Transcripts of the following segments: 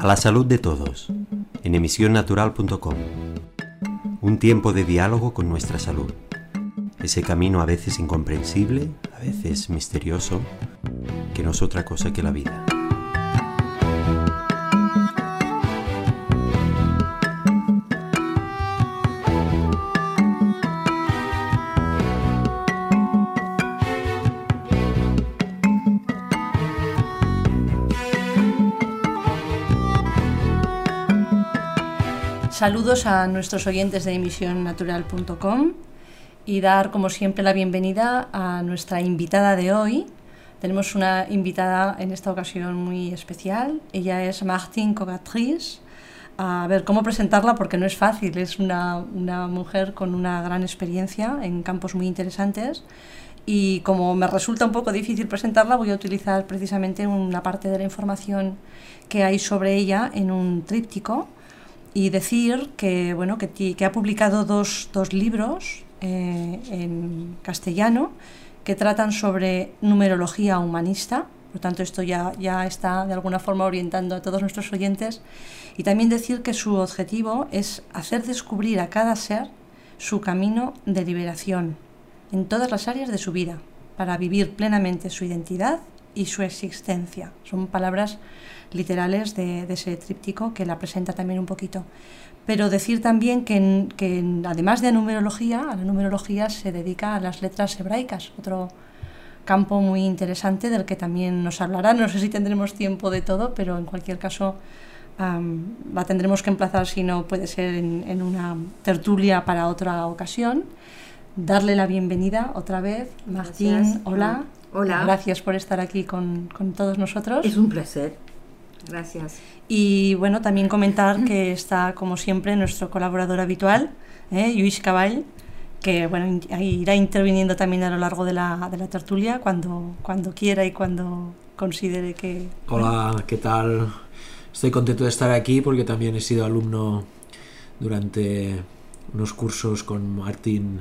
A la salud de todos, en emisionnatural.com. Un tiempo de diálogo con nuestra salud. Ese camino a veces incomprensible, a veces misterioso, que no es otra cosa que la vida. Saludos a nuestros oyentes de emisionnatural.com y dar como siempre la bienvenida a nuestra invitada de hoy. Tenemos una invitada en esta ocasión muy especial. Ella es Martine Cogatriz. A ver cómo presentarla porque no es fácil. Es una, una mujer con una gran experiencia en campos muy interesantes y como me resulta un poco difícil presentarla, voy a utilizar precisamente una parte de la información que hay sobre ella en un tríptico y decir que, bueno, que, ha publicado dos, dos libros eh, en castellano que tratan sobre numerología humanista. Por tanto, esto ya, ya está de alguna forma orientando a todos nuestros oyentes. Y también decir que su objetivo es hacer descubrir a cada ser su camino de liberación en todas las áreas de su vida, para vivir plenamente su identidad y su existencia. Son palabras literales de, ese tríptico que la presenta también un poquito. Pero decir también que, que, además de numerología, a la numerología se dedica a las letras hebraicas, otro campo muy interesante del que también nos hablará. No sé si tendremos tiempo de todo, pero en cualquier caso la tendremos que emplazar, si no puede ser en, en una tertulia para otra ocasión. Darle la bienvenida otra vez. Martín, hola. Hola. Gracias por estar aquí con, con todos nosotros. Es un placer. Gracias. Y bueno, también comentar que está, como siempre, nuestro colaborador habitual, ¿eh? Luis Caball, que bueno, irá interviniendo también a lo largo de la, de la tertulia cuando, cuando quiera y cuando considere que... Hola, ¿qué tal? Estoy contento de estar aquí porque también he sido alumno durante unos cursos con Martín.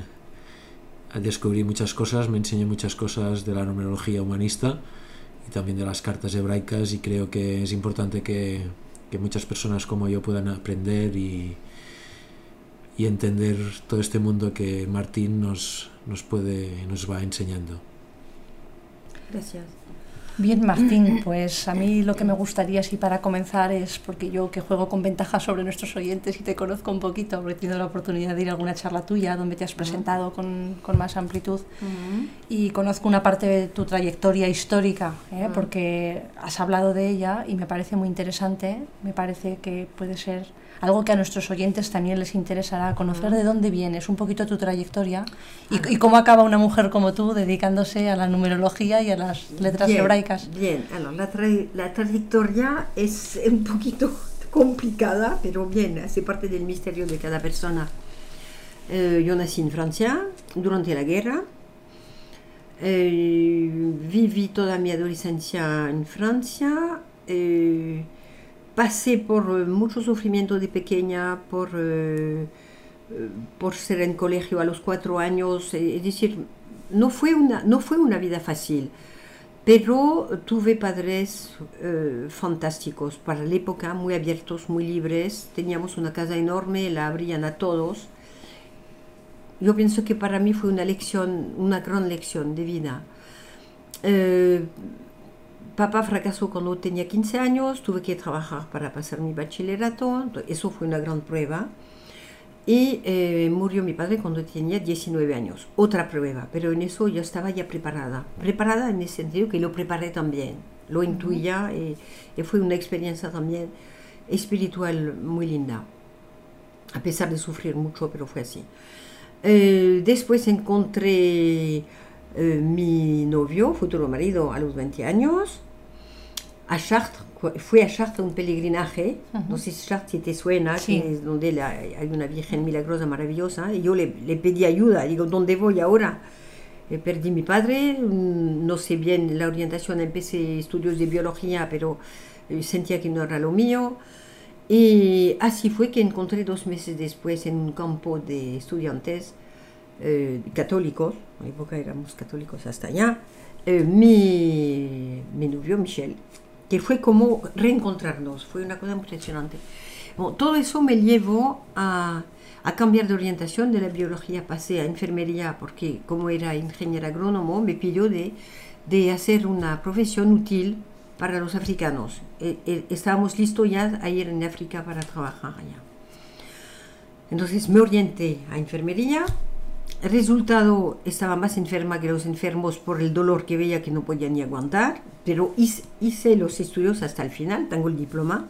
Descubrí muchas cosas, me enseñó muchas cosas de la numerología humanista también de las cartas hebraicas y creo que es importante que, que muchas personas como yo puedan aprender y, y, entender todo este mundo que Martín nos, nos, puede, nos va enseñando. Gracias. Bien, Martín, pues a mí lo que me gustaría, así para comenzar, es porque yo que juego con ventaja sobre nuestros oyentes y te conozco un poquito, porque he tenido la oportunidad de ir a alguna charla tuya donde te has presentado con, con, más amplitud y conozco una parte de tu trayectoria histórica, ¿eh? porque has hablado de ella y me parece muy interesante, me parece que puede ser algo que a nuestros oyentes también les interesará, conocer de dónde vienes, un poquito tu trayectoria y, cómo acaba una mujer como tú dedicándose a la numerología y a las letras hebraicas. Bien, la, la trayectoria es un poquito complicada, pero bien, hace parte del misterio de cada persona. Eh, yo nací en Francia durante la guerra. Eh, viví toda mi adolescencia en Francia. Eh, pasé por eh, mucho sufrimiento de pequeña, por, eh, eh, por ser en colegio a los cuatro años, es decir, no fue una, no fue una vida fácil, pero tuve padres fantásticos para la época, muy abiertos, muy libres, teníamos una casa enorme, la abrían a todos. Yo pienso que para mí fue una lección, una gran lección de vida. Papá fracasó cuando tenía 15 años, tuve que trabajar para pasar mi bachillerato, eso fue una gran prueba. Y eh, murió mi padre cuando tenía 19 años, otra prueba, pero en eso yo estaba ya preparada. Preparada en el sentido que lo preparé también, lo intuía y, fue una experiencia también espiritual muy linda, a pesar de sufrir mucho, pero fue así. Eh, después encontré eh, mi novio, futuro marido, a los 20 años a Chartres, fui a Chartres un peregrinaje, no sé si Chartres te suena, es donde hay una Virgen milagrosa maravillosa, y yo le, le, pedí ayuda, digo, ¿dónde voy ahora? Eh, perdí mi padre, mm, no sé bien la orientación, empecé estudios de biología, pero eh, sentía que no era lo mío. Y así fue que encontré dos meses después en un campo de estudiantes eh, católicos, en la época éramos católicos hasta allá, eh, mi, mi novio Michel, que fue como reencontrarnos, fue una cosa impresionante. Bueno, todo eso me llevó a, a, cambiar de orientación de la biología, pasé a enfermería porque como era ingeniero agrónomo me pidió de, de hacer una profesión útil para los africanos. E, e, estábamos listos ya a ir en África para trabajar allá. Entonces me orienté a enfermería. Resultado estaba más enferma que los enfermos por el dolor que veía que no podía ni aguantar, pero hice, hice los estudios hasta el final, tengo el diploma.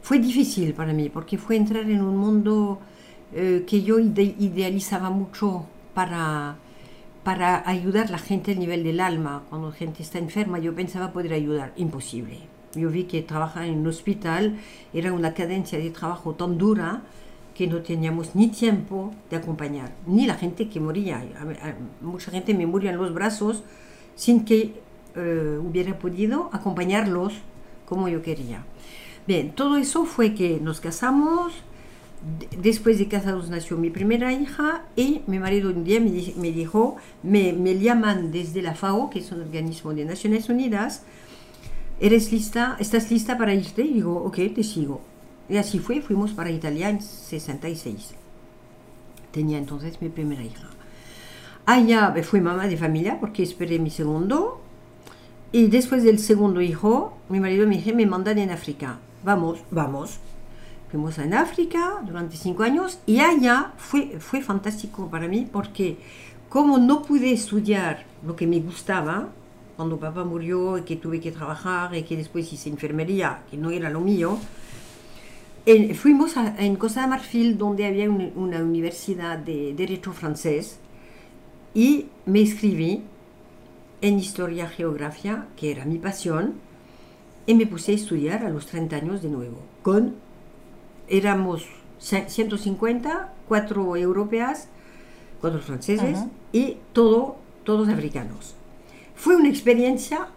Fue difícil para mí porque fue entrar en un mundo eh, que yo ide idealizaba mucho para, para ayudar a la gente a nivel del alma. Cuando la gente está enferma, yo pensaba poder ayudar. Imposible. Yo vi que trabajar en un hospital era una cadencia de trabajo tan dura que no teníamos ni tiempo de acompañar, ni la gente que moría. Mucha gente me murió en los brazos sin que eh, hubiera podido acompañarlos como yo quería. Bien, todo eso fue que nos casamos. Después de casados nació mi primera hija y mi marido un día me, dijo, me, me, llaman desde la FAO, que es un organismo de Naciones Unidas, ¿eres lista? ¿Estás lista para irte? Y digo, ok, te sigo. Y así fue, fuimos para Italia en 66. Tenía entonces mi primera hija. Allá fui mamá de familia porque esperé mi segundo. Y después del segundo hijo, mi marido me dijo, me mandan en África. Vamos, vamos. Fuimos en África durante cinco años y allá fue, fue fantástico para mí porque como no pude estudiar lo que me gustaba, cuando papá murió y que tuve que trabajar y que después hice enfermería, que no era lo mío, en, fuimos a, en Costa de Marfil, donde había un, una universidad de derecho francés, y me inscribí en historia geografía, que era mi pasión, y me puse a estudiar a los 30 años de nuevo. Con, éramos 150, cuatro europeas, cuatro franceses, uh -huh. y todo, todos africanos. Fue una experiencia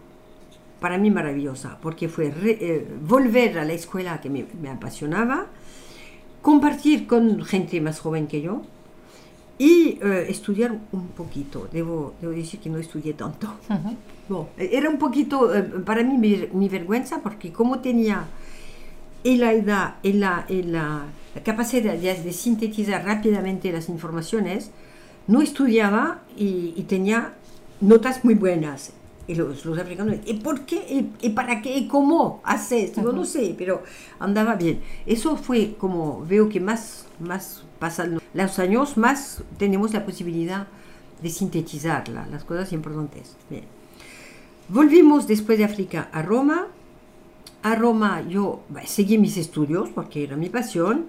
para mí maravillosa, porque fue re, eh, volver a la escuela que me, me, apasionaba, compartir con gente más joven que yo y eh, estudiar un poquito. Debo, debo, decir que no estudié tanto. Uh -huh. no, era un poquito eh, para mí mi, mi, vergüenza, porque como tenía en la edad, en la, en la, la capacidad de, de, sintetizar rápidamente las informaciones, no estudiaba y, y tenía notas muy buenas y los, los, africanos, ¿y por qué? ¿Y, y para qué? ¿Y cómo haces? Digo, uh -huh. no sé, pero andaba bien. Eso fue como, veo que más, más pasan los años, más tenemos la posibilidad de sintetizar la, las cosas importantes. Bien. Volvimos después de África a Roma. A Roma yo bah, seguí mis estudios porque era mi pasión.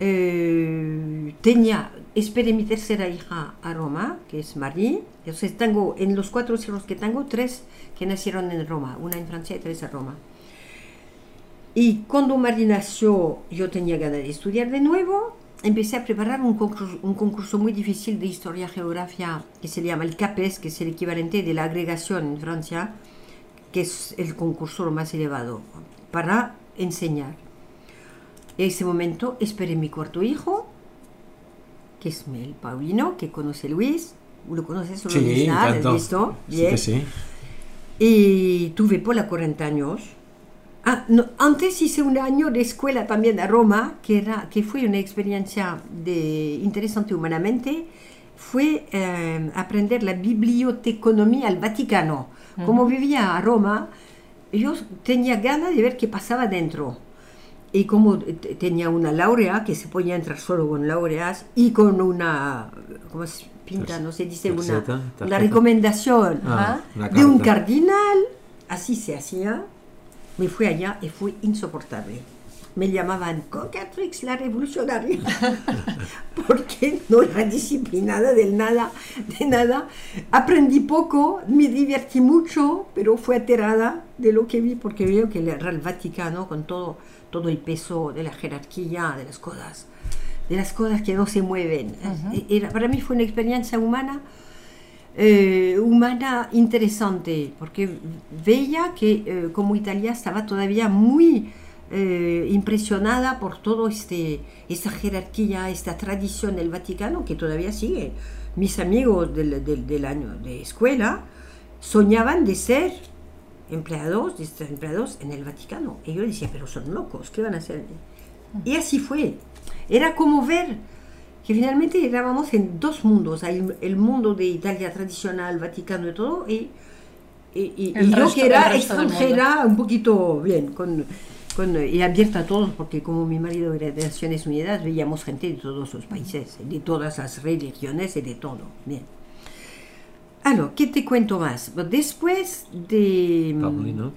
Eh, tenía, esperé mi tercera hija a Roma, que es Marie. Entonces tengo, en los cuatro hijos que tengo, tres que nacieron en Roma, una en Francia y tres en Roma. Y cuando Marie nació, yo tenía ganas de estudiar de nuevo. Empecé a preparar un concurso, un concurso muy difícil de historia-geografía que se llama el CAPES, que es el equivalente de la agregación en Francia, que es el concurso más elevado, para enseñar. En ese momento esperé mi cuarto hijo, que es el Paulino, que conoce Luis. ¿Lo conoces? Sí, Luis, ¿Has visto? Bien. Sí, sí. Y tuve por la 40 años. Ah, no, antes hice un año de escuela también a Roma, que, era, que fue una experiencia de, interesante humanamente. Fue eh, aprender la biblioteconomía al Vaticano. Uh -huh. Como vivía a Roma, yo tenía ganas de ver qué pasaba dentro y como tenía una laurea que se podía entrar solo con laureas y con una ¿cómo se pinta? no se dice una, una recomendación ah, una de un cardinal así se hacía. Me fui allá y fue insoportable. Me llamaban Cocatrix la revolucionaria porque no era disciplinada del nada de nada. Aprendí poco me divertí mucho pero fue aterrada de lo que vi porque veo que era el Vaticano con todo todo el peso de la jerarquía, de las cosas, de las cosas que no se mueven. Uh -huh. Era, para mí fue una experiencia humana, eh, humana interesante, porque veía que eh, como Italia estaba todavía muy eh, impresionada por todo este esta jerarquía, esta tradición del Vaticano que todavía sigue. Mis amigos del, del, del año de escuela soñaban de ser empleados, empleados en el Vaticano. Y yo decía, pero son locos, ¿qué van a hacer? Y así fue. Era como ver que finalmente estábamos en dos mundos, hay el mundo de Italia tradicional, Vaticano y todo, y, y, y- El y yo resto- que era el extranjera, un poquito bien, con, con, y abierta a todos, porque como mi marido era de Naciones Unidas, veíamos gente de todos los países, de todas las religiones y de todo. Bien. Alors, ¿qué te cuento más? Después de... Paulino.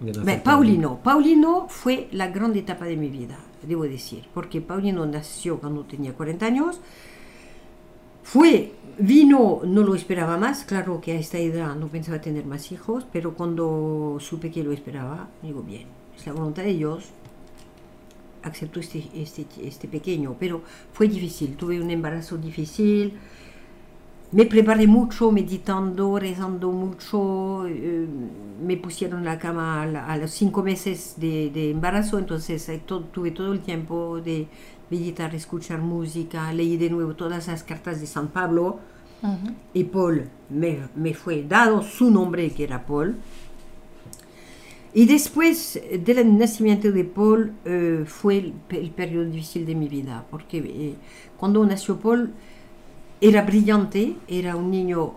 de nacer Beh, Paulino, Paulino fue la gran etapa de mi vida, debo decir, porque Paulino nació cuando tenía 40 años, fue, vino, no lo esperaba más, claro que a esta edad no pensaba tener más hijos, pero cuando supe que lo esperaba, digo, bien, es la voluntad de Dios, acepto este, este, este pequeño, pero fue difícil, tuve un embarazo difícil, me preparé mucho, meditando, rezando mucho. eh, me pusieron en la cama a, a los cinco meses de, de embarazo, entonces eh, to- tuve todo el tiempo de meditar, escuchar música, leí de nuevo todas las cartas de San Pablo Ujú. y Paul me, me fue dado su nombre, que era Paul. Y después del nacimiento de Paul eh, fue el, el periodo difícil de mi vida, porque eh, cuando nació Paul era brillante, era un niño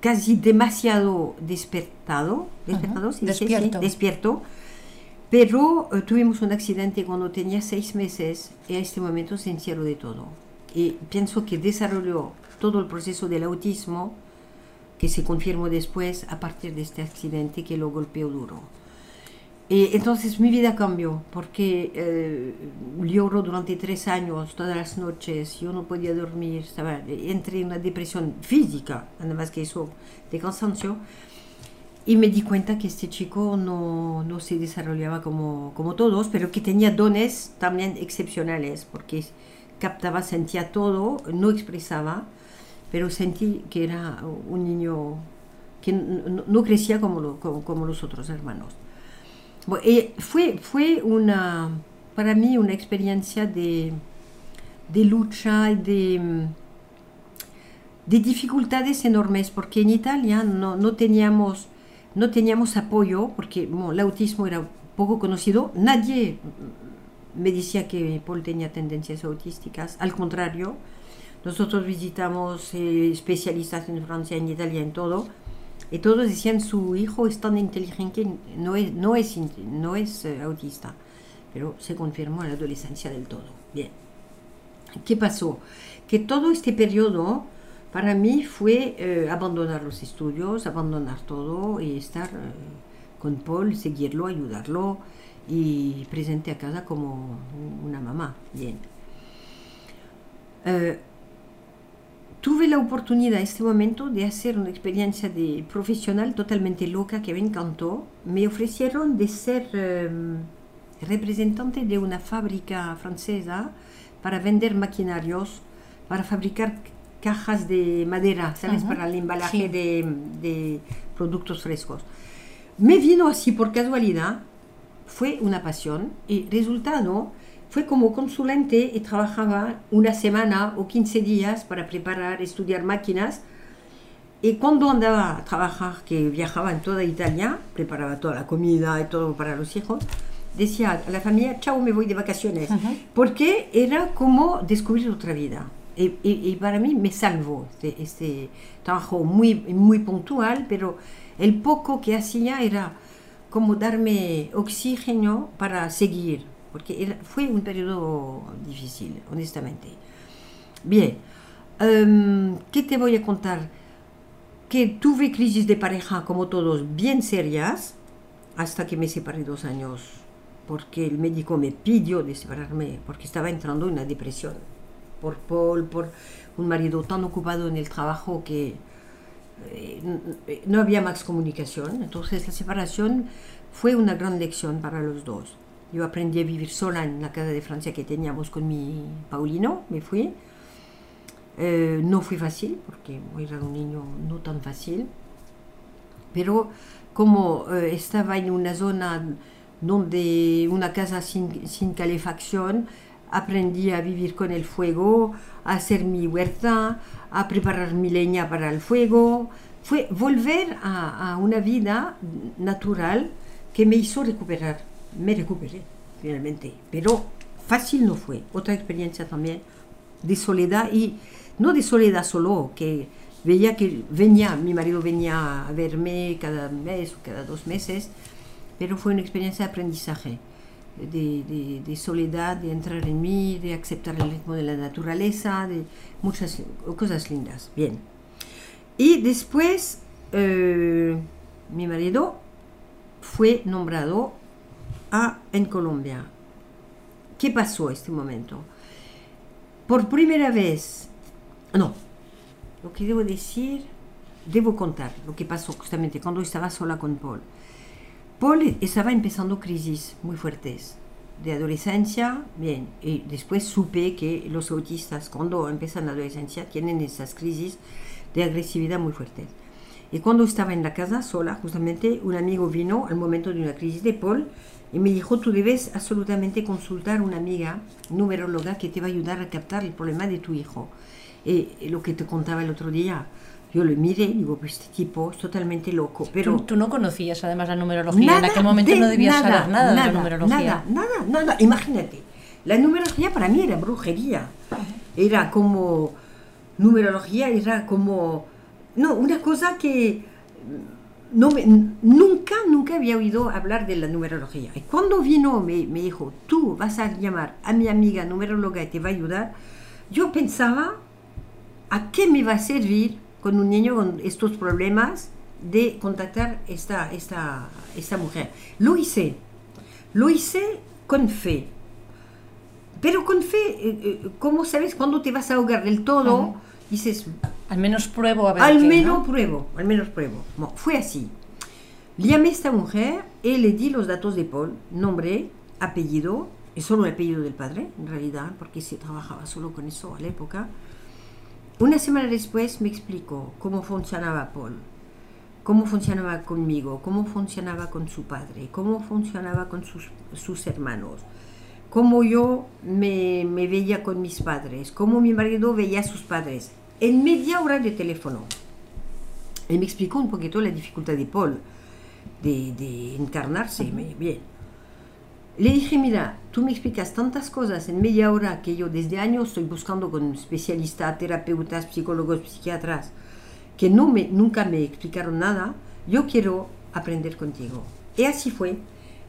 casi demasiado despertado, despertado, ¿se dice? Sí, Despierto. despierto, pero eh, tuvimos un accidente cuando tenía seis meses y a este momento se encierró de todo. Y pienso que desarrolló todo el proceso del autismo que se confirmó después a partir de este accidente que lo golpeó duro. Y entonces mi vida cambió porque eh, lloró durante tres años, todas las noches, yo no podía dormir, estaba, entré en una depresión física, nada más que eso, de cansancio, y me di cuenta que este chico no, no se desarrollaba como, como todos, pero que tenía dones también excepcionales, porque captaba, sentía todo, no expresaba, pero sentí que era un niño que no, no crecía como, lo- como, como los otros hermanos. Y fue, fue una, para mí una experiencia de, de lucha y de, mm, de dificultades enormes, porque en Italia no, no, teníamos, no teníamos apoyo, porque bueno, el autismo era poco conocido, nadie me decía que Paul tenía tendencias autísticas, al contrario, nosotros visitamos eh, especialistas en Francia, en Italia, en todo, y todos decían su hijo es tan inteligente, no es, no es, no es eh, autista, pero se confirmó en la adolescencia del todo. Bien. ¿Qué pasó? Que todo este periodo para mí fue eh, abandonar los estudios, abandonar todo y estar eh, con Paul, seguirlo, ayudarlo y presente a casa como una mamá. Bien. Tuve la oportunidad en este momento de hacer una experiencia de profesional totalmente loca que me encantó. Me ofrecieron de ser eh, representante de una fábrica francesa para vender maquinarios, para fabricar cajas de madera, ¿sabes? Ujú, Para el embalaje sí. de, de productos frescos. Me vino así por casualidad, fue una pasión y resultado fue como consulente y trabajaba una semana o 15 días para preparar, estudiar máquinas. Y cuando andaba a trabajar, que viajaba en toda Italia, preparaba toda la comida y todo para los hijos, decía a la familia, chao, me voy de vacaciones, Ujú. porque era como descubrir otra vida. Y, y- y para mí me salvó este, este trabajo muy, muy puntual, pero el poco que hacía era como darme oxígeno para seguir, porque fue un periodo difícil, honestamente. Bien, em, ¿qué te voy a contar? Que tuve crisis de pareja, como todos, bien serias, hasta que me separé dos años, porque el médico me pidió de separarme, porque estaba entrando en una depresión, por Paul, por un marido tan ocupado en el trabajo que eh, no había más comunicación. Entonces la separación fue una gran lección para los dos. Yo aprendí a vivir sola en la casa de Francia que teníamos con mi Paulino, me fui. Eh, no fue fácil porque era un niño no tan fácil, pero como eh, estaba en una zona donde una casa sin, sin calefacción, aprendí a vivir con el fuego, a hacer mi huerta, a preparar mi leña para el fuego. Fue volver a, a una vida natural que me hizo recuperar. Me recuperé finalmente, pero fácil no fue. Otra experiencia también de soledad y no de soledad solo, que veía que venía, mi marido venía a verme cada mes o cada dos meses, pero fue una experiencia de aprendizaje, de, soledad, de entrar en mí, de aceptar el ritmo de la naturaleza, de muchas cosas lindas. Bien. Y después, eh, mi marido fue nombrado a, en Colombia. ¿Qué pasó este momento? Por primera vez, no, lo que debo decir, debo contar lo que pasó justamente cuando estaba sola con Paul. Paul estaba empezando crisis muy fuertes de adolescencia, bien, y después supe que los autistas cuando empiezan la adolescencia tienen esas crisis de agresividad muy fuertes. Y cuando estaba en la casa sola, justamente un amigo vino al momento de una crisis de Paul y me dijo, tú debes absolutamente consultar a una amiga numeróloga que te va a ayudar a captar el problema de tu hijo. Y, y lo que te contaba el otro día, yo lo miré y digo, pues este tipo es totalmente loco. Pero Tú, tú no conocías además la numerología. Nada en aquel momento de no debías nada, saber nada, de nada, la numerología. Nada, nada, nada. Imagínate, la numerología para mí era brujería. Era como, numerología era como, no, una cosa que no me- nunca, nunca había oído hablar de la numerología. Y cuando vino, me, me dijo, tú vas a llamar a mi amiga numeróloga y te va a ayudar, yo pensaba, ¿a qué me va a servir con un niño con estos problemas de contactar esta, esta, esta mujer? Lo hice, lo hice con fe. Pero con fe, eh, eh, ¿cómo sabes cuándo te vas a ahogar del todo? Ujú. Dices, Al menos pruebo a ver al qué, menos ¿no? pruebo, al menos pruebo. Bueno, fue así. Llamé a esta mujer y le di los datos de Paul, nombre, apellido, y solo el apellido del padre, en realidad, porque se trabajaba solo con eso a la época. Una semana después me explicó cómo funcionaba Paul, cómo funcionaba conmigo, cómo funcionaba con su padre, cómo funcionaba con sus, sus hermanos, cómo yo me, me veía con mis padres, cómo mi marido veía a sus padres, en media hora de teléfono. Él me explicó un poquito la dificultad de Paul de, de encarnarse. me- Bien. Le dije, mira, tú me explicas tantas cosas en media hora que yo desde años estoy buscando con especialistas, terapeutas, psicólogos, psiquiatras, que no me, nunca me explicaron nada. Yo quiero aprender contigo. Y así fue.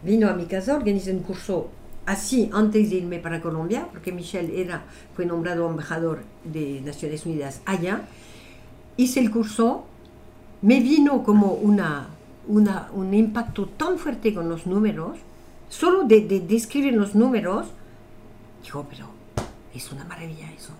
Vino a mi casa, organizé un curso así antes de irme para Colombia, porque Michel era, fue nombrado embajador de Naciones Unidas allá. Hice el curso, me vino como una, una, un impacto tan fuerte con los números, solo de, de, de escribir los números, digo, pero es una maravilla eso.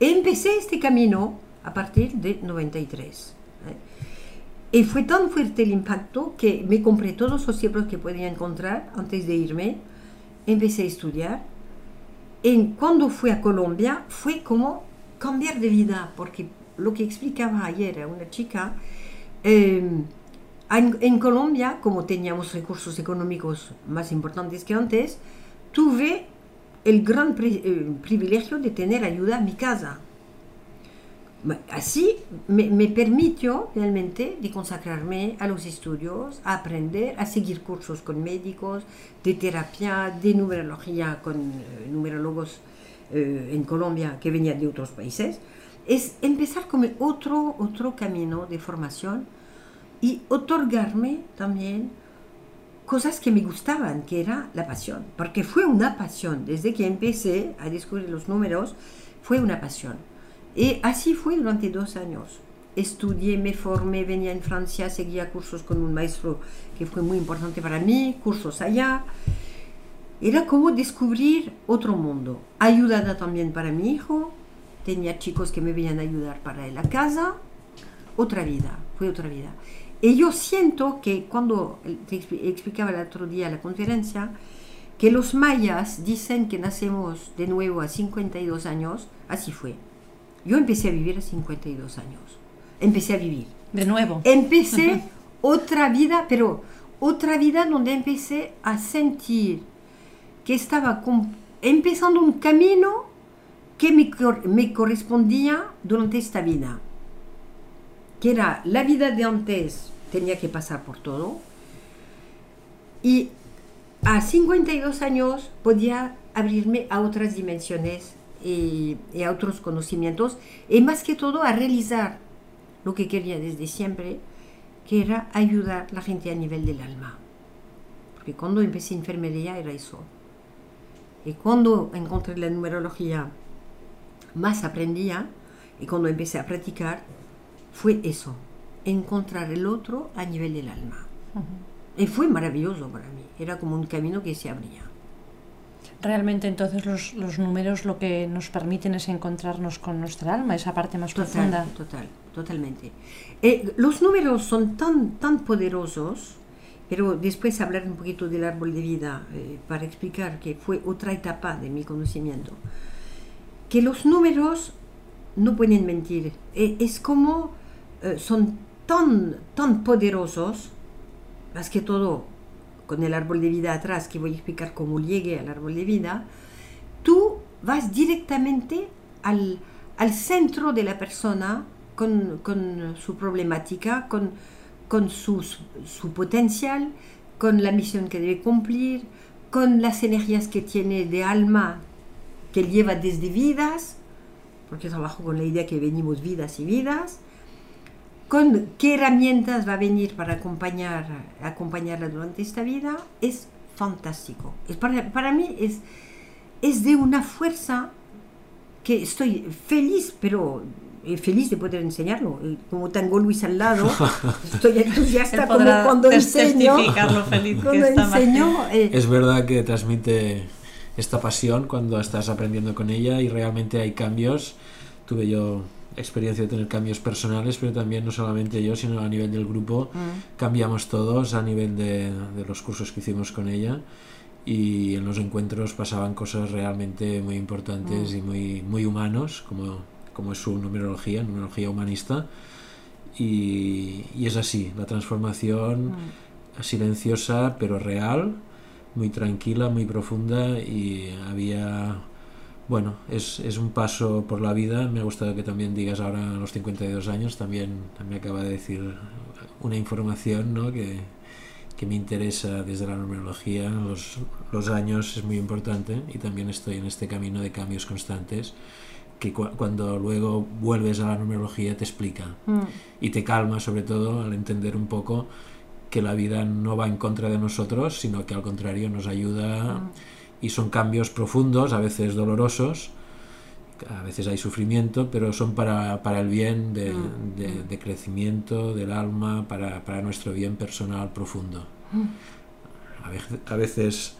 Empecé este camino a partir de 93. ¿eh? Y fue tan fuerte el impacto que me compré todos los libros que podía encontrar antes de irme. Empecé a estudiar. Y cuando fui a Colombia fue como cambiar de vida, porque lo que explicaba ayer a una chica, eh, en, en Colombia, como teníamos recursos económicos más importantes que antes, tuve el gran pri- eh, privilegio de tener ayuda en mi casa. Así me, me permitió realmente de consagrarme a los estudios, a aprender, a seguir cursos con médicos, de terapia, de numerología con eh, numerólogos eh, en Colombia que venían de otros países. Es empezar como otro, otro camino de formación y otorgarme también cosas que me gustaban, que era la pasión, porque fue una pasión, desde que empecé a descubrir los números, fue una pasión. Y así fue durante dos años. Estudié, me formé, venía en Francia, seguía cursos con un maestro que fue muy importante para mí, cursos allá. Era como descubrir otro mundo. Ayudada también para mi hijo, tenía chicos que me venían a ayudar para la casa, otra vida, fue otra vida. Y yo siento que cuando te expli- explicaba el otro día la conferencia, que los mayas dicen que nacemos de nuevo a 52 años, así fue. Yo empecé a vivir a 52 años. Empecé a vivir. De nuevo. Empecé otra vida, pero otra vida donde empecé a sentir que estaba empezando un camino que me, cor- me correspondía durante esta vida, que era la vida de antes, tenía que pasar por todo, y a 52 años podía abrirme a otras dimensiones y, y a otros conocimientos, y más que todo a realizar lo que quería desde siempre, que era ayudar a la gente a nivel del alma. Porque cuando empecé enfermería era eso. Y cuando encontré la numerología, más aprendía, y cuando empecé a practicar, fue eso, encontrar el otro a nivel del alma. Y fue maravilloso para mí, era como un camino que se abría. Realmente entonces los, los números lo que nos permiten es encontrarnos con nuestra alma, esa parte más profunda. Total, total, totalmente. Eh, los números son tan, tan poderosos, pero después hablar un poquito del árbol de vida eh, para explicar que fue otra etapa de mi conocimiento. Que los números no pueden mentir. Eh, es como eh, son tan, tan poderosos, más que todo con el árbol de vida atrás, que voy a explicar cómo llegué al árbol de vida, tú vas directamente al, al centro de la persona con, con su problemática, con, con su, su potencial, con la misión que debe cumplir, con las energías que tiene de alma que lleva desde vidas, porque trabajo con la idea que venimos vidas y vidas, con qué herramientas va a venir para acompañar, acompañarla durante esta vida, es fantástico. Es para, para mí es, es de una fuerza que estoy feliz, pero eh, feliz de poder enseñarlo. Y Como tengo Luis al lado, estoy entusiasta como cuando enseño. feliz que Cuando está enseño, eh, Es verdad que transmite esta pasión cuando estás aprendiendo con ella y realmente hay cambios. Tuve yo experiencia de tener cambios personales, pero también no solamente yo, sino a nivel del grupo. Cambiamos todos a nivel de, de los cursos que hicimos con ella y en los encuentros pasaban cosas realmente muy importantes y muy, muy humanos, como, como es su numerología, numerología humanista. Y, y es así, la transformación silenciosa pero real, muy tranquila, muy profunda y había... Bueno, es, es un paso por la vida. Me ha gustado que también digas ahora a los 52 años, también me acaba de decir una información ¿no? que, que me interesa desde la numerología. Los, los años es muy importante y también estoy en este camino de cambios constantes que cu- cuando luego vuelves a la numerología te explica mm, y te calma sobre todo al entender un poco que la vida no va en contra de nosotros, sino que al contrario nos ayuda y son cambios profundos, a veces dolorosos, a veces hay sufrimiento, pero son para, para el bien de, de- de crecimiento del alma, para, para nuestro bien personal profundo. A veces, a veces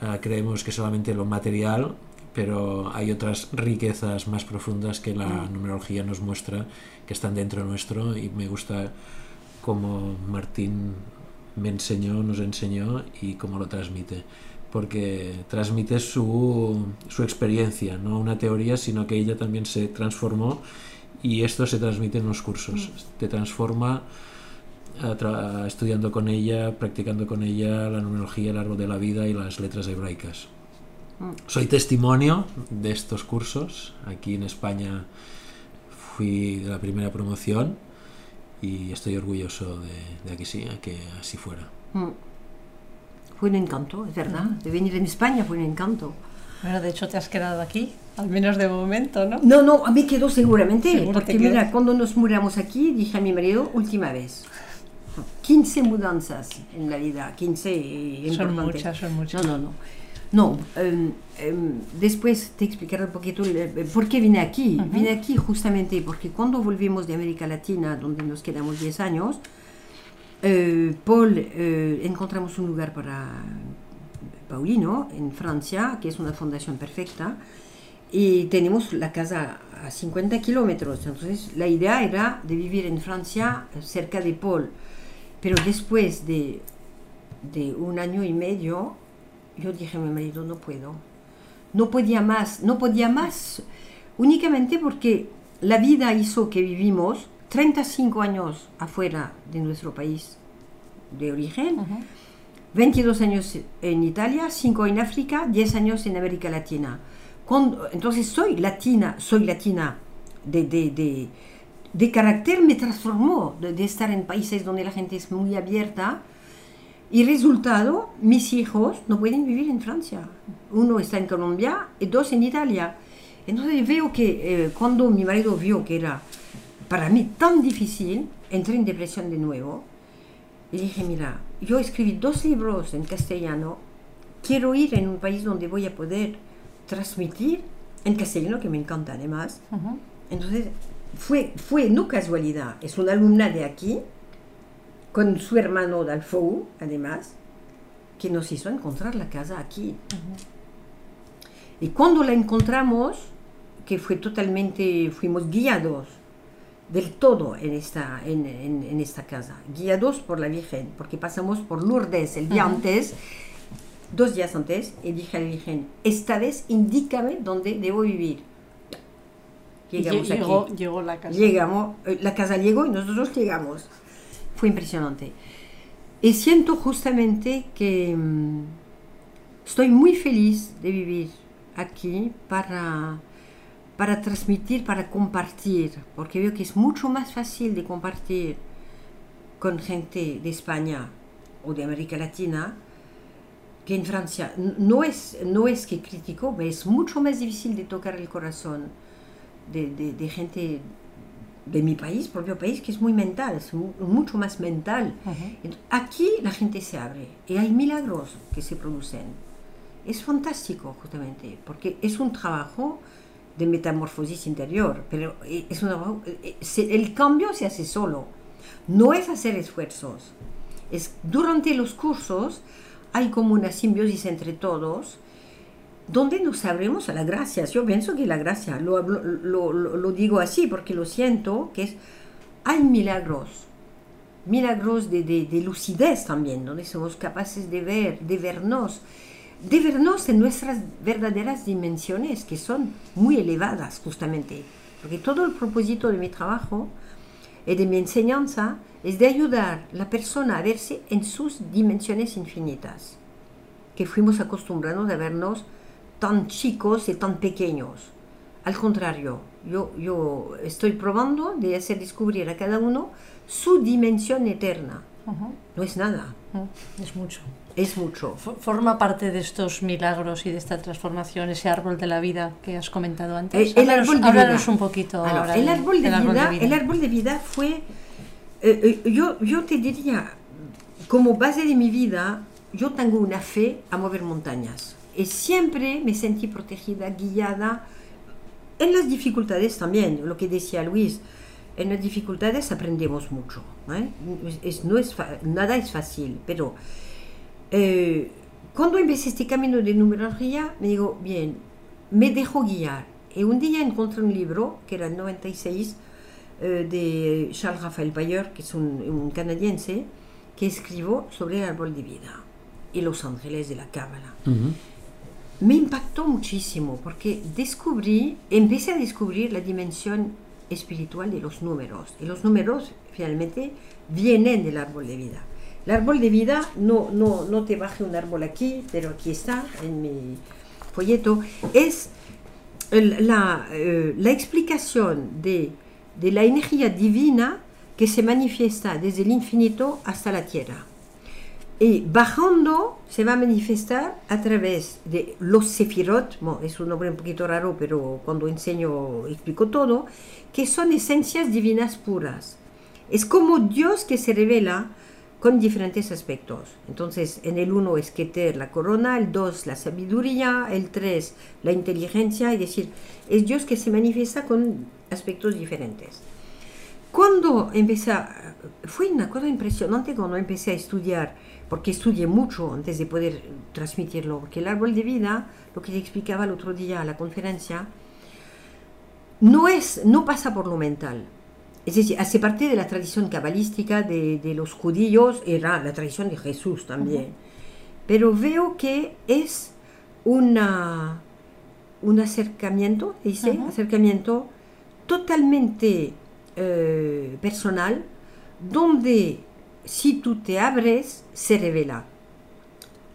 ah, creemos que solamente lo material, pero hay otras riquezas más profundas que la numerología nos muestra, que están dentro nuestro y me gusta como Martín me enseñó, nos enseñó y cómo lo transmite. Porque transmite su, su experiencia, no una teoría, sino que ella también se transformó y esto se transmite en los cursos. Te transforma tra- estudiando con ella, practicando con ella la numerología, el árbol de la vida y las letras hebraicas. Soy testimonio de estos cursos. Aquí en España fui de la primera promoción y estoy orgulloso de, de que sí, que así fuera. mm. Fue un encanto, es verdad. De venir en España fue un encanto. Bueno, de hecho te has quedado aquí, al menos de momento, ¿no? No, no, a mí quedó seguramente, Seguro porque mira, cuando nos mudamos aquí, dije a mi marido, última vez. 15 mudanzas en la vida, 15 eh, Son importantes. muchas, son muchas. No, no, no. No, em, em, después te explicaré un poquito el- eh, por qué vine aquí. Vine aquí justamente porque cuando volvimos de América Latina, donde nos quedamos 10 años, eh, Paul, eh, encontramos un lugar para Paulino en Francia, que es una fundación perfecta, y tenemos la casa a 50 kilómetros. Entonces la idea era de vivir en Francia, cerca de Paul. Pero después de, de un año y medio, yo dije a mi marido, no puedo. No podía más, no podía más. Únicamente porque la vida hizo que vivimos 35 años afuera de nuestro país, de origen. 22 años en Italia, 5 en África, 10 años en América Latina. Cuando, entonces soy latina, soy latina de, de, de, de carácter, me transformó de, de, estar en países donde la gente es muy abierta. Y resultado, mis hijos no pueden vivir en Francia. Uno está en Colombia y dos en Italia. Entonces veo que eh, cuando mi marido vio que era para mí tan difícil, entré en depresión de nuevo y dije, mira, yo escribí dos libros en castellano, quiero ir en un país donde voy a poder transmitir en castellano, que me encanta además. Uh -huh. Entonces, fue, fue no casualidad, es una alumna de aquí, con su hermano Dalfou, además, que nos hizo encontrar la casa aquí. Uh -huh. Y cuando la encontramos, que fue totalmente, fuimos guiados del todo en esta, en, en, en, esta casa, guiados por la Virgen, porque pasamos por Lourdes el día uh -huh. antes, dos días antes, y dije a la Virgen, esta vez indícame dónde debo vivir. Llegamos llegó, aquí. Llegó la casa. Llegamos, eh, la casa llegó y nosotros llegamos. Fue impresionante. Y siento justamente que um, estoy muy feliz de vivir aquí para para transmitir, para compartir, porque veo que es mucho más fácil de compartir con gente de España o de América Latina que en Francia. No es, no es que critico, pero es mucho más difícil de tocar el corazón de, de, de gente de mi país, propio país, que es muy mental, es mu mucho más mental. Uh -huh. Aquí la gente se abre y hay milagros que se producen. Es fantástico, justamente, porque es un trabajo de metamorfosis interior, pero es una, el cambio se hace solo, no es hacer esfuerzos. Es, durante los cursos hay como una simbiosis entre todos, donde nos abrimos a la gracia. Yo pienso que la gracia, lo, lo, lo, digo así porque lo siento, que hay milagros, milagros de, de, de lucidez también, donde somos capaces de ver, de vernos de vernos en nuestras verdaderas dimensiones, que son muy elevadas justamente, porque todo el propósito de mi trabajo y de mi enseñanza es de ayudar a la persona a verse en sus dimensiones infinitas, que fuimos acostumbrados a vernos tan chicos y tan pequeños. Al contrario, yo, yo estoy probando de hacer descubrir a cada uno su dimensión eterna. Uh -huh. No es nada. Uh -huh. Es mucho. Es mucho. Forma parte de estos milagros y de esta transformación, ese árbol de la vida que has comentado antes. Eh, el, árbol de háblanos un poquito. El, árbol de, el árbol vida, de vida. El árbol de vida fue, eh, yo, yo te diría, como base de mi vida, yo tengo una fe a mover montañas. Y siempre me sentí protegida, guiada, en las dificultades también, lo que decía Luis. En las dificultades aprendemos mucho. ¿eh? Es, no es, nada es fácil, pero eh, cuando empecé este camino de numerología, me digo, bien, me dejo guiar. Y un día encontré un libro, que era el 96, eh, de Charles Raphael Bayer, que es un, un, canadiense, que escribió sobre el árbol de vida y los ángeles de la cábala. Uh -huh. Me impactó muchísimo porque descubrí, empecé a descubrir la dimensión espiritual de los números. Y los números finalmente vienen del árbol de vida. El árbol de vida, no, no, no te baje un árbol aquí, pero aquí está en mi folleto, es la, eh, la explicación de, de, la energía divina que se manifiesta desde el infinito hasta la tierra. Y bajando se va a manifestar a través de los sefirot, bueno, es un nombre un poquito raro, pero cuando enseño explico todo, que son esencias divinas puras. Es como Dios que se revela con diferentes aspectos. Entonces, en el 1 es Keter, la corona, el 2 la sabiduría, el 3 la inteligencia, es decir, es Dios que se manifiesta con aspectos diferentes. Cuando empecé, fue una cosa impresionante cuando empecé a estudiar, porque estudié mucho antes de poder transmitirlo, porque el árbol de vida, lo que te explicaba el otro día a la conferencia, no, es, no pasa por lo mental, es decir, hace parte de la tradición cabalística de, de, los judíos, era la tradición de Jesús también. Uh -huh. Pero veo que es una, un acercamiento, dice, uh -huh. acercamiento totalmente eh, personal, donde si tú te abres, se revela.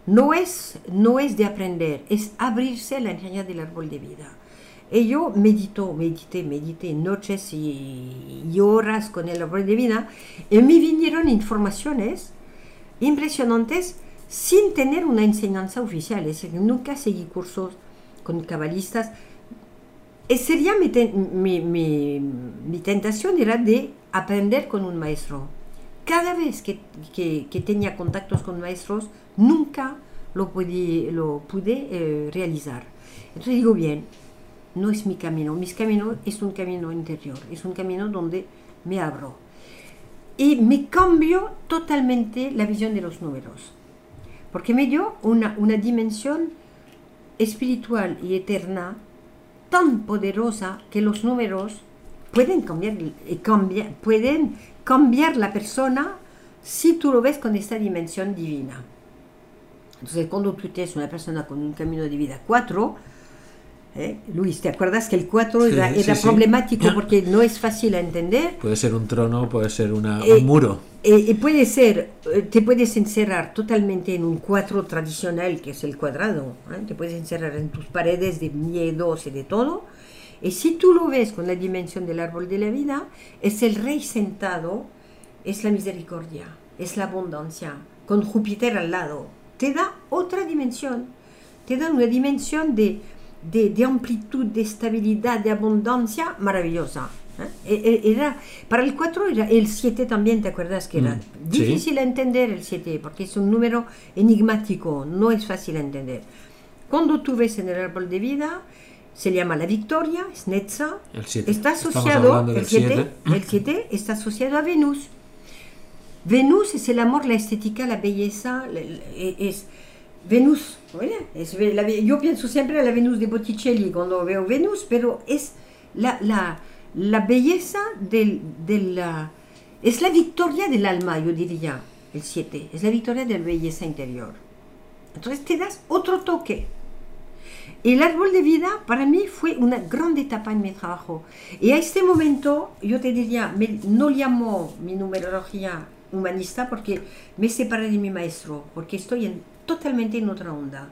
No es, no es de aprender, es abrirse a la enseñanza del árbol de vida. Y yo medito, medité, medité noches y, y horas con el árbol de vida y me vinieron informaciones impresionantes sin tener una enseñanza oficial. Es decir, nunca seguí cursos con cabalistas. Y sería mi- mi- mi tentación era de aprender con un maestro. Cada vez que, que- que tenía contactos con maestros, nunca lo, pude- lo pude eh, realizar. Entonces digo, bien, no es mi camino. Mi camino es un camino interior, es un camino donde me abro. Y me cambió totalmente la visión de los números, porque me dio una, una dimensión espiritual y eterna tan poderosa que los números pueden cambiar, eh, cambiar- pueden cambiar la persona si tú lo ves con esta dimensión divina. Entonces, cuando tú tienes una persona con un camino de vida 4, ¿eh? Luis, ¿te acuerdas que el 4 Sí, era, sí, era sí. problemático porque no es fácil a entender? Puede ser un trono, puede ser una- Eh, un muro. Eh, y puede ser, eh, te puedes encerrar totalmente en un cuadro tradicional que es el cuadrado, ¿eh? te puedes encerrar en tus paredes de miedos y de todo. Y si tú lo ves con la dimensión del árbol de la vida, es el rey sentado, es la misericordia, es la abundancia, con Júpiter al lado. Te da otra dimensión, te da una dimensión de, de, de amplitud, de estabilidad, de abundancia maravillosa. ¿eh? E- e- Era, para el 4 era el 7 también, ¿te acuerdas que era Mm, difícil a entender el 7 porque es un número enigmático, no es fácil entender. Cuando tú ves en el árbol de vida, se llama la victoria, es Netza, El 7. está asociado, el 7, 7. el 7 está asociado a Venus. Venus es el amor, la estética, la belleza, la- es Venus. es la yo pienso siempre a la Venus de Botticelli cuando veo Venus, pero es la, la, la belleza del, de la... Es la victoria del alma, yo diría, el 7. Es la victoria de la belleza interior. Entonces te das otro toque. El árbol de vida para mí fue una gran etapa en mi trabajo. Y a este momento yo te diría, me- no llamo mi numerología humanista porque me separé de mi maestro, porque estoy en, totalmente en otra onda.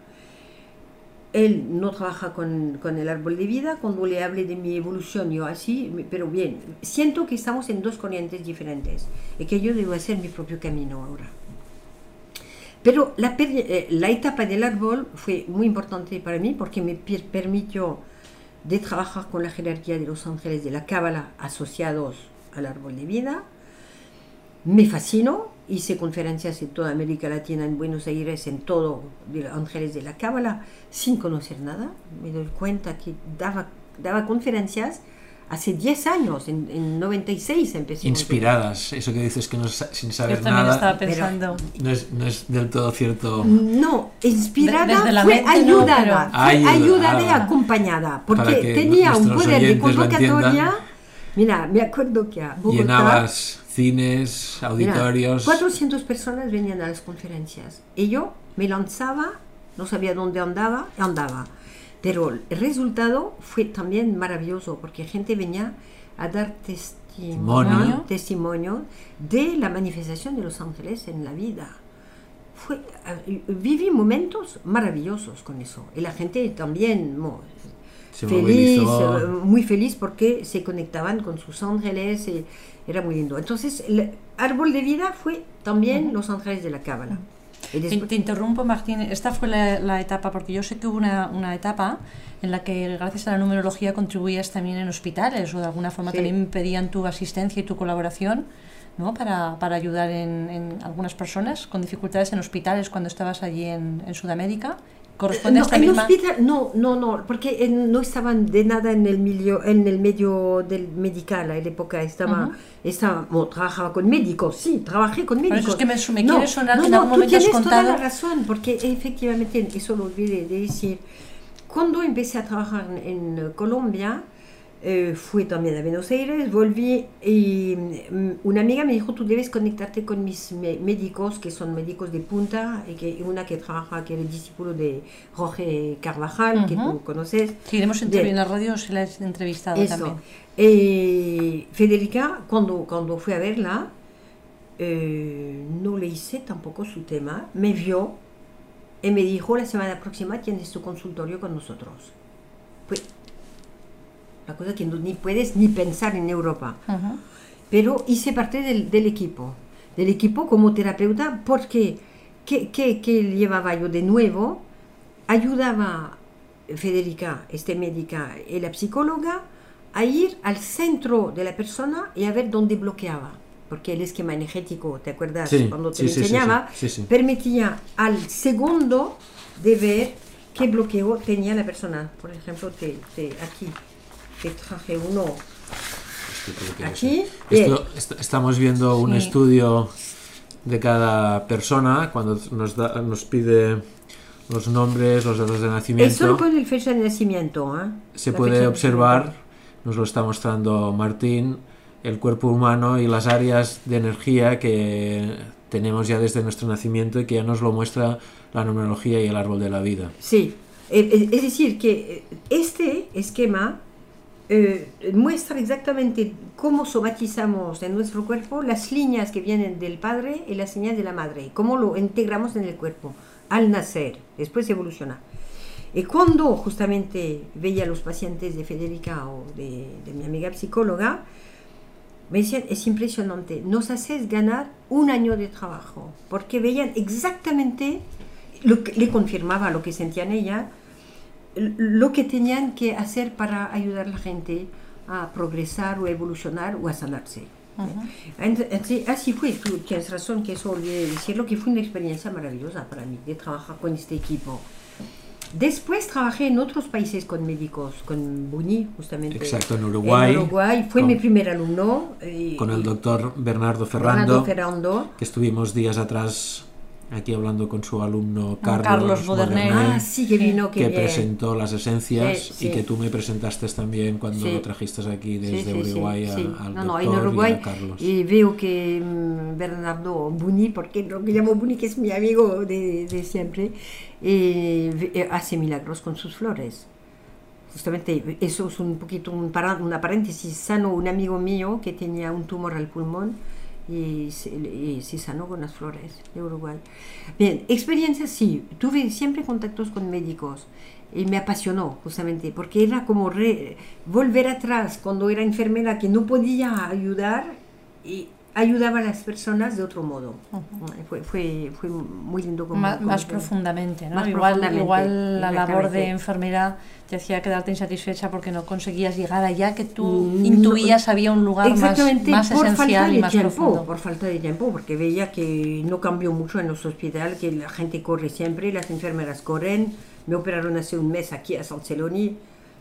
Él no trabaja con, con el árbol de vida, cuando le hable de mi evolución, yo así, pero bien, siento que estamos en dos corrientes diferentes y que yo debo hacer mi propio camino ahora. Pero la, eh, la etapa del árbol fue muy importante para mí porque me per- permitió de trabajar con la jerarquía de los ángeles de la Cábala asociados al árbol de vida. Me fascinó, hice conferencias en toda América Latina, en Buenos Aires, en todo, de los ángeles de la Cábala, sin conocer nada. Me doy cuenta que daba, daba conferencias hace 10 años, en, en 96 empecé. Inspiradas. Eso que dices que no sin Yo saber también estaba nada pensando. no es, no es del todo cierto. No, inspirada De- fue mente no, ayudada, pero- fue Ayuda, ayudada y ah. acompañada, porque tenía un poder de convocatoria. Mira, me acuerdo que a Bogotá, Llenabas cines, mira, auditorios. 400 personas venían a las conferencias y yo me lanzaba, no sabía dónde andaba, andaba. Pero el resultado fue también maravilloso porque gente venía a dar testimonio, Testimonio. de la manifestación de los ángeles en la vida. Fue, eh, viví momentos maravillosos con eso. Y la gente también mo- feliz, movilizó. eh, muy feliz porque se conectaban con sus ángeles. y era muy lindo. Entonces, el árbol de vida fue también los ángeles de la Cábala. Y Te, después- te interrumpo, Martín. Esta fue la, la etapa, porque yo sé que hubo una, una etapa en la que, gracias a la numerología, contribuías también en hospitales o de alguna forma Sí. también pedían tu asistencia y tu colaboración ¿no? para, para ayudar en, en algunas personas con dificultades en hospitales cuando estabas allí en, en Sudamérica. ¿Corresponde a no, esta en misma? hospital, no, no, no, porque no estaban de nada en el medio, en el medio del medical. A la época estaba, Ujú. estaba bueno, trabajaba con médicos, sí, trabajé con médicos. es que me- me no, quiere sonar no, que en algún tú momento has tienes toda la razón, porque efectivamente, eso lo olvidé de decir, cuando empecé a trabajar en, en Colombia, eh, fui también a Buenos Aires, volví y mm, una amiga me dijo, tú debes conectarte con mis médicos, que son médicos de punta, y que una que trabaja, que el discípulo de Jorge Carvajal, que Ujú. tú conoces. Seguiremos de- en la radio, se la he entrevistado Eso. también. Eh, Federica, cuando, cuando fui a verla, eh, no le hice tampoco su tema, me vio y me dijo la semana próxima tienes tu consultorio con nosotros. Pues la cosa que no, ni puedes ni pensar en Europa. Ujú. Pero hice parte del, del equipo, del equipo como terapeuta porque ¿qué, qué, qué llevaba yo de nuevo? Ayudaba Federica, este médica y la psicóloga a ir al centro de la persona y a ver dónde bloqueaba. Porque el esquema energético, ¿te acuerdas? Sí, Cuando te sí, lo sí, sí, enseñaba, sí, sí, sí. permitía al segundo de ver qué bloqueo tenía la persona. Por ejemplo, te, te- aquí te traje uno que aquí. es. Esto- est- estamos viendo un Sí. estudio de cada persona cuando nos, da- nos pide los nombres, los datos de Es nacimiento. solo con el fecha de nacimiento. ¿eh? Se La puede observar, nos lo está mostrando Martín, el cuerpo humano y las áreas de energía que tenemos ya desde nuestro nacimiento y que ya nos lo muestra la numerología y el árbol de la vida. Sí, eh, eh, es decir, que este esquema eh, muestra exactamente cómo somatizamos en nuestro cuerpo las líneas que vienen del padre y las líneas de la madre, cómo lo integramos en el cuerpo al nacer, después evoluciona. Y cuando justamente veía a los pacientes de Federica o de, de mi amiga psicóloga, me decían, es impresionante, nos haces ganar un año de trabajo, porque veían exactamente, lo que, le confirmaba lo que sentían ella, lo que tenían que hacer para ayudar a la gente a progresar o a evolucionar o a sanarse. Ent- ent- Así fue, tú tienes razón que eso olvidé decirlo, que fue una experiencia maravillosa para mí de trabajar con este equipo. Después trabajé en otros países con médicos, con Buni, justamente. Exacto, en Uruguay. En Uruguay, fue Con- mi primer alumno. eh, Con el doctor Bernardo Ferrando, Ferrando. que estuvimos días atrás aquí hablando con su alumno Carlos, Carlos. Ah, sí, que vino, que que presentó las esencias Sí, sí. y que tú me presentaste también cuando lo trajiste aquí desde Uruguay a- al No, no, doctor en Uruguay. y a Carlos. Y veo que mm, Bernardo Buni, porque lo que llamo Buni, que es mi amigo de, de siempre, eh, eh, hace milagros con sus flores. Justamente, eso es un poquito un una paréntesis. Sano un amigo mío que tenía un tumor al pulmón y se, sanó con las flores de Uruguay. Bien, experiencias sí, tuve siempre contactos con médicos y me apasionó justamente porque era como re- volver atrás cuando era enfermera que no podía ayudar y ayudaba a las personas de otro modo. fue, fue, fue muy lindo como, Má- como- más profundamente, ¿no? Más igual, profundamente, igual la labor de enfermera te hacía quedarte insatisfecha porque no conseguías llegar allá que tú Mm, intuías había un lugar más, más por falta esencial y de más tiempo, profundo. por falta de tiempo, porque veía que no cambió mucho en los hospitales, que la gente corre siempre, las enfermeras corren, me operaron hace un mes aquí a San Celoni,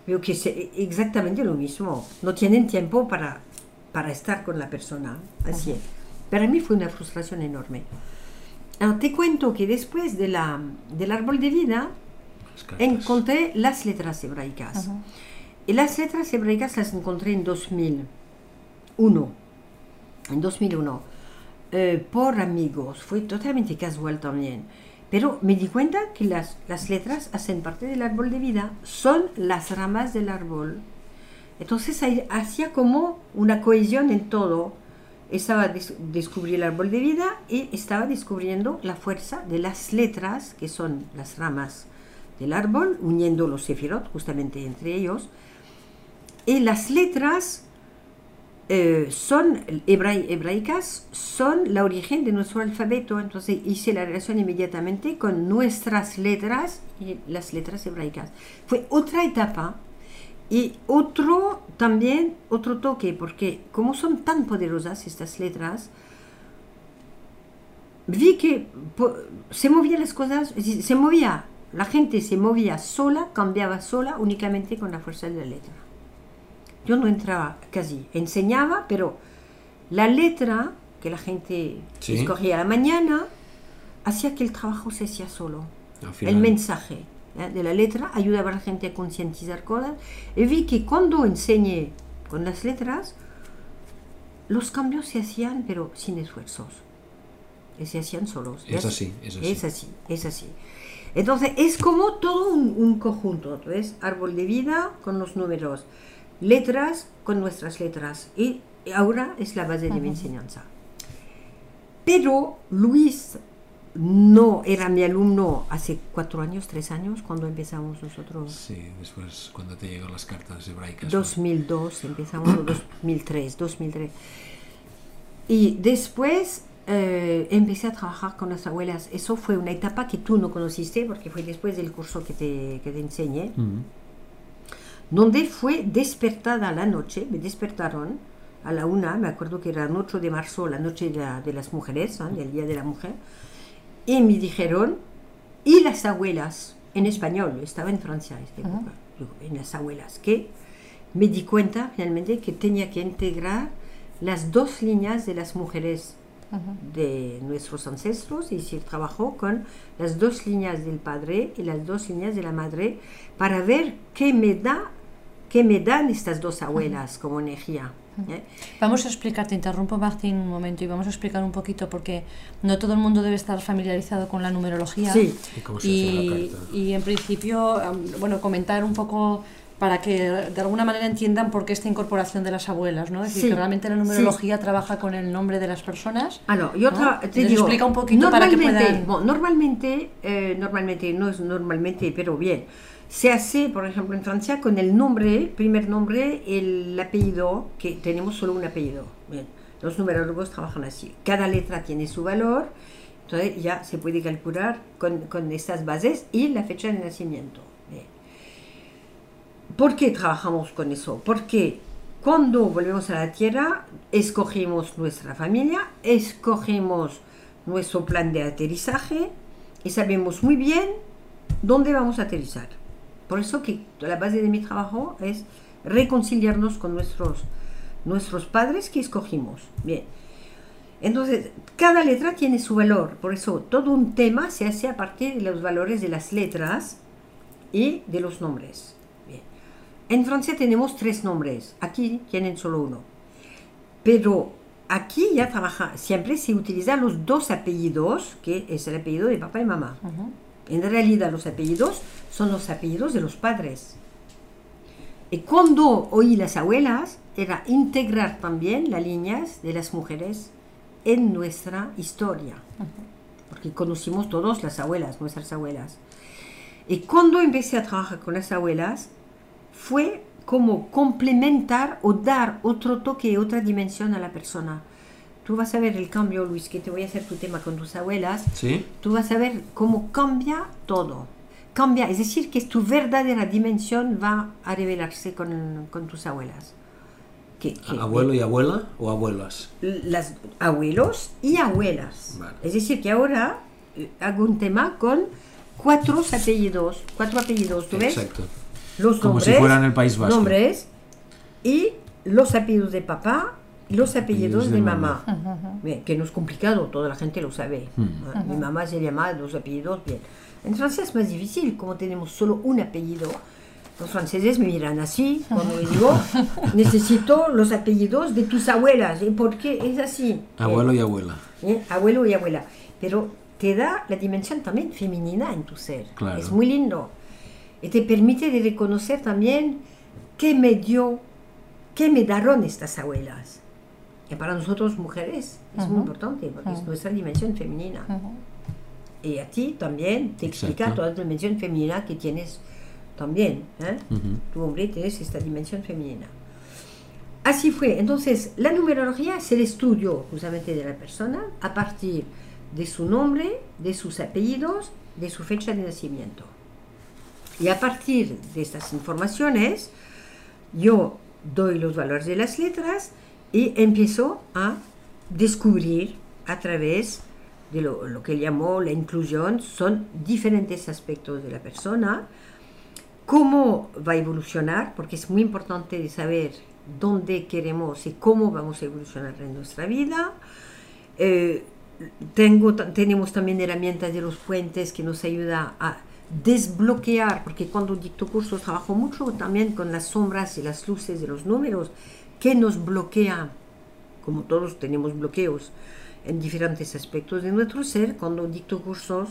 veo que es exactamente lo mismo, no tienen tiempo para, para estar con la persona, así es. Para mí fue una frustración enorme. Ahora, te cuento que después de la, del árbol de vida, encontré las letras hebraicas. Ajá. Y las letras hebraicas las encontré en 2001. En 2001. eh, por amigos. Fue totalmente casual también. Pero me di cuenta que las, las letras hacen parte del árbol de vida. Son las ramas del árbol. Entonces hacía como una cohesión en todo. Estaba des- descubrí el árbol de vida y estaba descubriendo la fuerza de las letras, que son las ramas del árbol, uniendo los sefirot justamente entre ellos. Y las letras eh, son hebrai- hebraicas, son la origen de nuestro alfabeto. Entonces hice la relación inmediatamente con nuestras letras y las letras hebraicas. Fue otra etapa y otro también, otro toque, porque como son tan poderosas estas letras, vi que se movían las cosas, se movía, la gente se movía sola, cambiaba sola únicamente con la fuerza de la letra. Yo no entraba casi, enseñaba, pero la letra que la gente Sí. escogía a la mañana hacía que el trabajo se hacía solo. El mensaje ¿eh? de la letra ayudaba a la gente a concientizar cosas. Y vi que cuando enseñé con las letras, los cambios se hacían, pero sin esfuerzos. Y se hacían solos. Es así, es así. Es así, es así. Entonces, es como todo un, un conjunto, ¿ves? Árbol de vida con los números, letras con nuestras letras. Y ahora es la base de mi enseñanza. Pero Luis no era mi alumno hace cuatro años, tres años, cuando empezamos nosotros. Sí, después cuando te llegan las cartas hebraicas. 2002, empezamos en 2003, 2003. Y después eh, empecé a trabajar con las abuelas. Eso fue una etapa que tú no conociste porque fue después del curso que te, que te enseñé, donde fue despertada la noche, me despertaron a la una, me acuerdo que era el 8 de marzo, la noche de, la- de las mujeres, ¿no? el Día de la Mujer, y me dijeron, y las abuelas, en español, estaba en Francia esta época, yo, en las abuelas, que me di cuenta finalmente que tenía que integrar las dos líneas de las mujeres de nuestros ancestros y se trabajó con las dos líneas del padre y las dos líneas de la madre para ver qué me da qué me dan estas dos abuelas como energía ¿eh? Vamos a explicar, te interrumpo Martín un momento y vamos a explicar un poquito porque no todo el mundo debe estar familiarizado con la numerología. Sí. ¿Y cómo se hace la Y, y en principio, bueno, comentar un poco para que de alguna manera entiendan por qué esta incorporación de las abuelas, ¿no? Es decir, Sí, que realmente la numerología trabaja con el nombre de las personas. Ah, no, yo ¿no? te digo, explica un poquito para que puedan... normalmente, eh, normalmente, no es normalmente, pero bien, se hace, por ejemplo, en Francia con el nombre, primer nombre, el apellido, que tenemos solo un apellido. Bien, los numerólogos trabajan así. Cada letra tiene su valor, entonces ya se puede calcular con, estas bases y la fecha de nacimiento. ¿Por qué trabajamos con eso? Porque cuando volvemos a la Tierra, escogemos nuestra familia, escogemos nuestro plan de aterrizaje y sabemos muy bien dónde vamos a aterrizar. Por eso que la base de mi trabajo es reconciliarnos con nuestros, nuestros padres que escogimos. Bien. Entonces, cada letra tiene su valor. Por eso, todo un tema se hace a partir de los valores de las letras y de los nombres. En Francia tenemos tres nombres. Aquí tienen solo uno. Pero aquí ya trabaja, siempre se utilizan los dos apellidos, que es el apellido de papá y mamá. Ujú. En realidad los apellidos son los apellidos de los padres. Y cuando oí las abuelas, era integrar también las líneas de las mujeres en nuestra historia. Porque conocimos todos las abuelas, nuestras abuelas. Y cuando empecé a trabajar con las abuelas, fue como complementar o dar otro toque, otra dimensión a la persona. Tú vas a ver el cambio, Luis, que te voy a hacer tu tema con tus abuelas ¿Sí? tú vas a ver cómo cambia todo. Cambia, es decir, que tu verdadera dimensión va a revelarse con, con tus abuelas. Que, que- ¿Abuelo y abuela o abuelas? Las abuelos y abuelas. Vale. Es decir, que ahora eh, hago un tema con cuatro apellidos, cuatro apellidos, ¿tú ves? Exacto. Los Como si nombres, fueran el País Vasco. Nombres y los apellidos de papá los apellidos de de mamá. mamá. Bien, que no es complicado, toda la gente lo sabe. Ah, Mi mamá se llama los apellidos, bien. En Francia es más difícil, como tenemos solo un apellido. Los franceses me miran así cuando les digo, necesito los apellidos de tus abuelas. ¿Y por qué es así? Abuelo y abuela. ¿eh? abuelo y abuela. Pero te da la dimensión también femenina en tu ser. Claro. Es muy lindo. Y te permite de reconocer también qué me dio, qué me daron estas abuelas. Y para nosotros mujeres es muy importante porque es nuestra dimensión femenina. Y a ti también te explica Exacto. toda la dimensión femenina que tienes también. ¿eh? Tu hombre tienes esta dimensión femenina. Así fue. Entonces, la numerología es el estudio justamente de la persona a partir de su nombre, de sus apellidos, de su fecha de nacimiento. Y a partir de estas informaciones, yo doy los valores de las letras y empiezo a descubrir a través de lo, lo que llamo la inclusión, son diferentes aspectos de la persona, cómo va a evolucionar, porque es muy importante saber dónde queremos y cómo vamos a evolucionar en nuestra vida. Eh, tengo, tenemos también herramientas de los puentes que nos ayuda a desbloquear, porque cuando dicto cursos trabajo mucho también con las sombras y las luces de los números, que nos bloquea, como todos tenemos bloqueos en diferentes aspectos de nuestro ser, cuando dicto cursos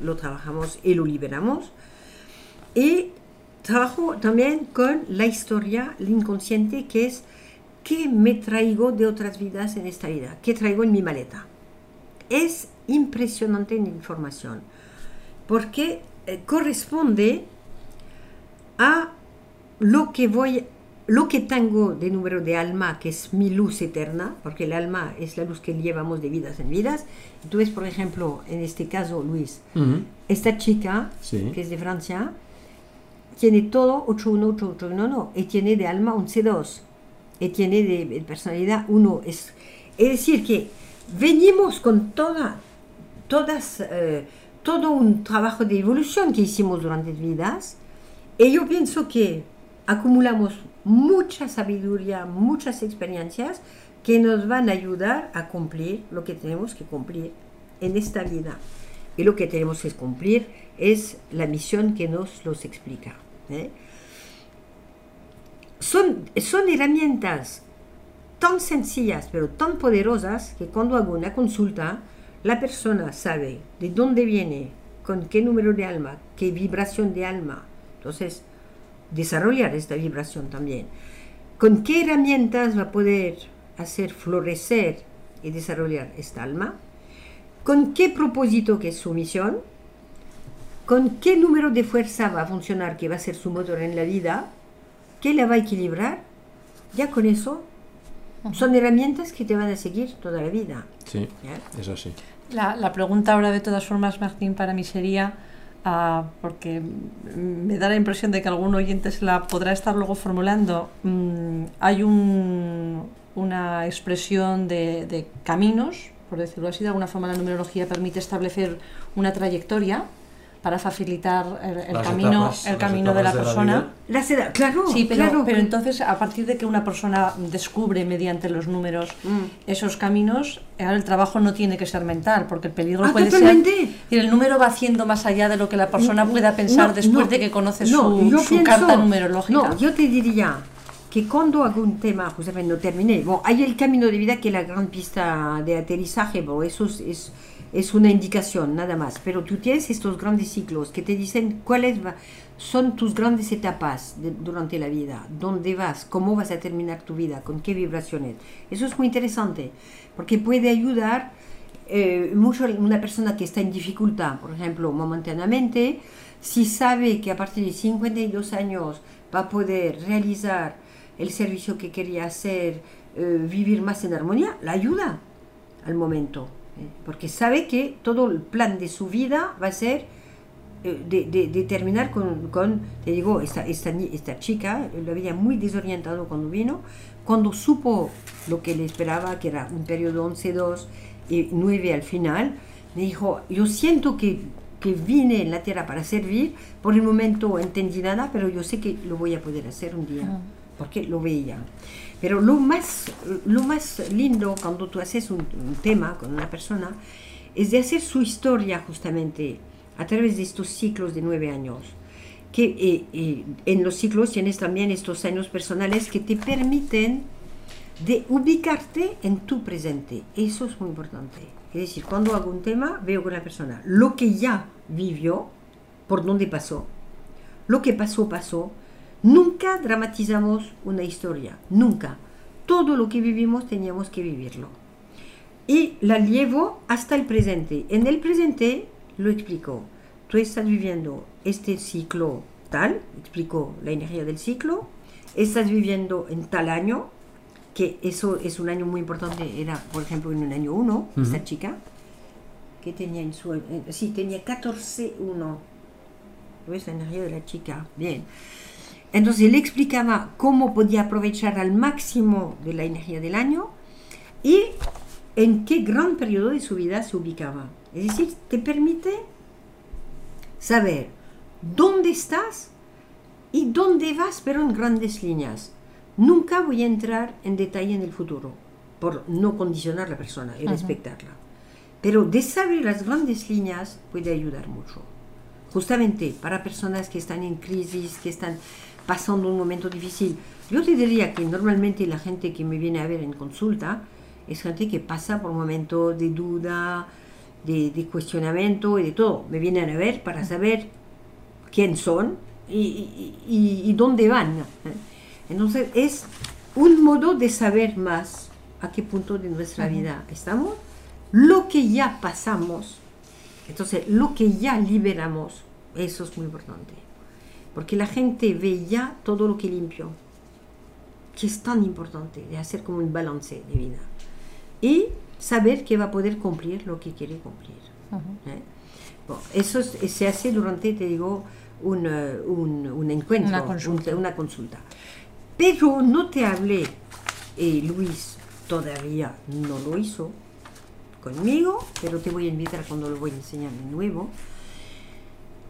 lo trabajamos y lo liberamos. Y trabajo también con la historia, el inconsciente, que es qué me traigo de otras vidas en esta vida, qué traigo en mi maleta. es impresionante en información, porque eh, corresponde a lo que voy lo que tengo de número de alma, que es mi luz eterna, porque el alma es la luz que llevamos de vidas en vidas. Entonces, por ejemplo, en este caso, Luis, Ujú. esta chica, Sí. que es de Francia, tiene todo 8181, y tiene de alma 11-2, y tiene de, de personalidad 1. Es, es decir, que venimos con toda, todas, eh, todo un trabajo de evolución que hicimos durante vidas, y yo pienso que acumulamos mucha sabiduría, muchas experiencias que nos van a ayudar a cumplir lo que tenemos que cumplir en esta vida. Y lo que tenemos que cumplir es la misión que nos los explica. ¿eh? Son, son herramientas tan sencillas pero tan poderosas que cuando hago una consulta, la persona sabe de dónde viene, con qué número de alma, qué vibración de alma. Entonces, desarrollar esta vibración también. ¿Con qué herramientas va a poder hacer florecer y desarrollar esta alma? ¿Con qué propósito que es su misión? ¿Con qué número de fuerza va a funcionar que va a ser su motor en la vida? ¿Qué la va a equilibrar? Ya con eso son herramientas que te van a seguir toda la vida. Sí, ¿ya? es así. La, la pregunta ahora, de todas formas, Martín, para mí sería, ah, porque me da la impresión de que algún oyente se la podrá estar luego formulando, mm, hay un- una expresión de caminos, por decirlo así, de alguna forma la numerología permite establecer una trayectoria para facilitar el, el camino, etapas, el camino de la etapas de la persona. La claro, Sí, pero, claro. pero entonces a partir de que una persona descubre mediante los números Mm. esos caminos, ahora el trabajo no tiene que ser mental, porque el peligro Ah, puede totalmente. ser... Y el número va haciendo más allá de lo que la persona pueda pensar No, después no, de que conoce no, su, yo su pienso- carta numerológica. No, yo te diría que cuando hago un tema, justamente no terminé, bueno, hay el camino de vida que es la gran pista de aterrizaje, bueno, eso es, es, es una indicación, nada más, pero tú tienes estos grandes ciclos que te dicen cuáles son tus grandes etapas durante la vida, dónde vas, cómo vas a terminar tu vida, con qué vibraciones. Eso es muy interesante, porque puede ayudar eh, mucho a una persona que está en dificultad, por ejemplo, momentáneamente, si sabe que a partir de 52 años va a poder realizar el servicio que quería hacer, eh, vivir más en armonía, la ayuda al momento. Porque sabe que todo el plan de su vida va a ser eh, de, de- de terminar con, con, te digo, esta, esta, esta chica lo había muy desorientado cuando vino, cuando supo lo que le esperaba, que era un periodo 11-2 y 9 al final, me dijo, yo siento que, que vine en la tierra para servir, por el momento entendí nada, pero yo sé que lo voy a poder hacer un día, porque lo veía. Pero lo más, lo más lindo cuando tú haces un, un tema con una persona es de hacer su historia justamente a través de estos ciclos de nueve años. Que eh, eh, en los ciclos tienes también estos años personales que te permiten de ubicarte en tu presente. Eso es muy importante. Es decir, cuando hago un tema, veo con la persona lo que ya vivió, por dónde pasó, lo que pasó, pasó. Nunca dramatizamos una historia, nunca. Todo lo que vivimos teníamos que vivirlo. Y la llevo hasta el presente. En el presente lo explico. Tú estás viviendo este ciclo tal, explico la energía del ciclo, estás viviendo en tal año, que eso es un año muy importante, era por ejemplo en un año 1, esta chica, que tenía en su... eh, sí, tenía 14-1. ¿Ves la energía de la chica? Bien. Entonces le explicaba cómo podía aprovechar al máximo de la energía del año y en qué gran periodo de su vida se ubicaba. Es decir, te permite saber dónde estás y dónde vas, pero en grandes líneas. Nunca voy a entrar en detalle en el futuro, por no condicionar a la persona y respetarla. Pero de saber las grandes líneas puede ayudar mucho. Justamente para personas que están en crisis, que están pasando un momento difícil. Yo te diría que normalmente la gente que me viene a ver en consulta es gente que pasa por momentos de duda, de, de cuestionamiento y de todo. Me vienen a ver para saber quién son y, y- y- y dónde van. Entonces es un modo de saber más a qué punto de nuestra vida estamos lo que ya pasamos, entonces lo que ya liberamos, eso es muy importante. Porque la gente ve ya todo lo que limpió, que es tan importante, de hacer como un balance de vida. Y saber que va a poder cumplir lo que quiere cumplir. ¿eh? Bon, eso es- se hace durante, te digo, un, eh, un, un encuentro, Una consulta. un- una consulta. Pero no te hablé, y Luis todavía no lo hizo conmigo, pero te voy a invitar cuando lo voy a enseñar de nuevo,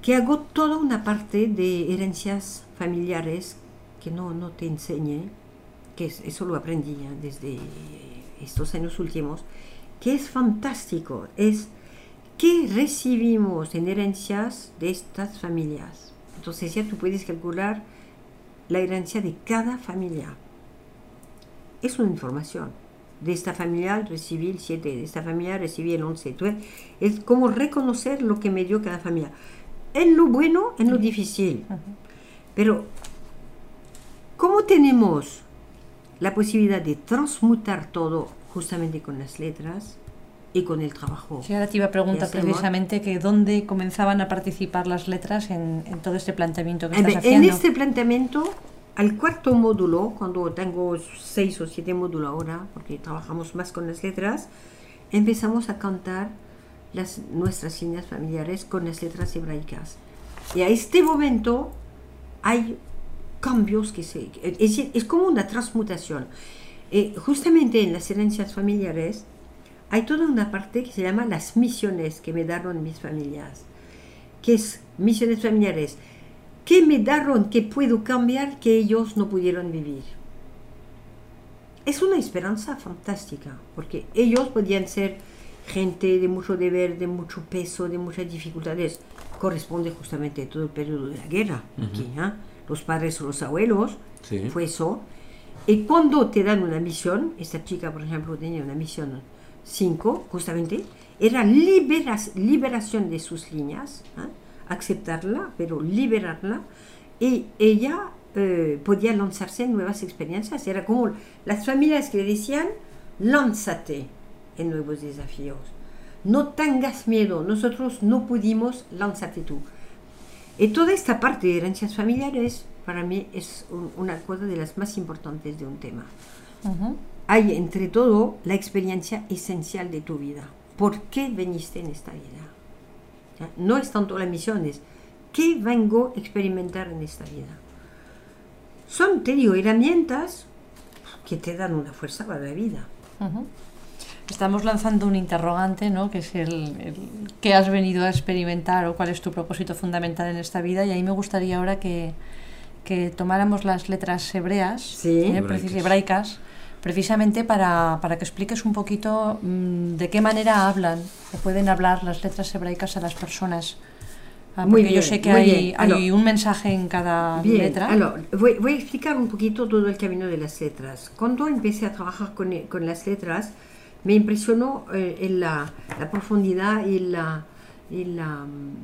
que hago toda una parte de herencias familiares que no, no te enseñé, que es- eso lo aprendí ya desde estos años últimos, que es fantástico, es que recibimos en herencias de estas familias. Entonces ya tú puedes calcular la herencia de cada familia. Es una información. De esta familia recibí el 7, de esta familia recibí el 11. Entonces, es como reconocer lo que me dio cada familia. En lo bueno, en lo difícil. Pero, ¿cómo tenemos la posibilidad de transmutar todo justamente con las letras y con el trabajo? Sí, ahora te iba a preguntar precisamente que dónde comenzaban a participar las letras en, en todo este planteamiento que estás En haciendo. este planteamiento, al cuarto módulo, cuando tengo seis o siete módulos ahora, porque trabajamos más con las letras, empezamos a cantar las, nuestras líneas familiares con las letras hebraicas. Y a este momento hay cambios que se... Es, es como una transmutación. Eh, justamente en las herencias familiares hay toda una parte que se llama las misiones que me dieron mis familias. que es misiones familiares? ¿Qué me dieron que puedo cambiar que ellos no pudieron vivir? Es una esperanza fantástica, porque ellos podían ser gente de mucho deber, de mucho peso, de muchas dificultades. Corresponde justamente a todo el periodo de la guerra. aquí, ¿ah? Los padres o los abuelos, Sí. fue eso. Y cuando te dan una misión, esta chica, por ejemplo, tenía una misión 5, justamente, era liberas- liberación de sus líneas, ¿ah? aceptarla, pero liberarla, y ella eh, podía lanzarse en nuevas experiencias. Era como las familias que le decían, lánzate en nuevos desafíos. No tengas miedo, nosotros no pudimos, lánzate tú. Y toda esta parte de herencias familiares para mí es un- una cosa de las más importantes de un tema. Ujú. Hay entre todo la experiencia esencial de tu vida. ¿Por qué veniste en esta vida? No es tanto la misión, es qué vengo a experimentar en esta vida. Son, te digo, herramientas que te dan una fuerza para la vida. Ujú. Estamos lanzando un interrogante, ¿no? Que es el, el qué has venido a experimentar o cuál es tu propósito fundamental en esta vida. Y ahí me gustaría ahora que, que tomáramos las letras hebreas, Sí. ¿eh? Hebraicas. Hebraicas, precisamente para, para que expliques un poquito mm, de qué manera hablan o pueden hablar las letras hebraicas a las personas. Ah, Muy porque yo bien, sé que muy hay, hay Alors, un mensaje en cada Bien, letra. alors, voy, voy a explicar un poquito todo el camino de las letras. Cuando empecé a trabajar con, con las letras, me impresionó eh, en la, la profundidad y la, y la... mm,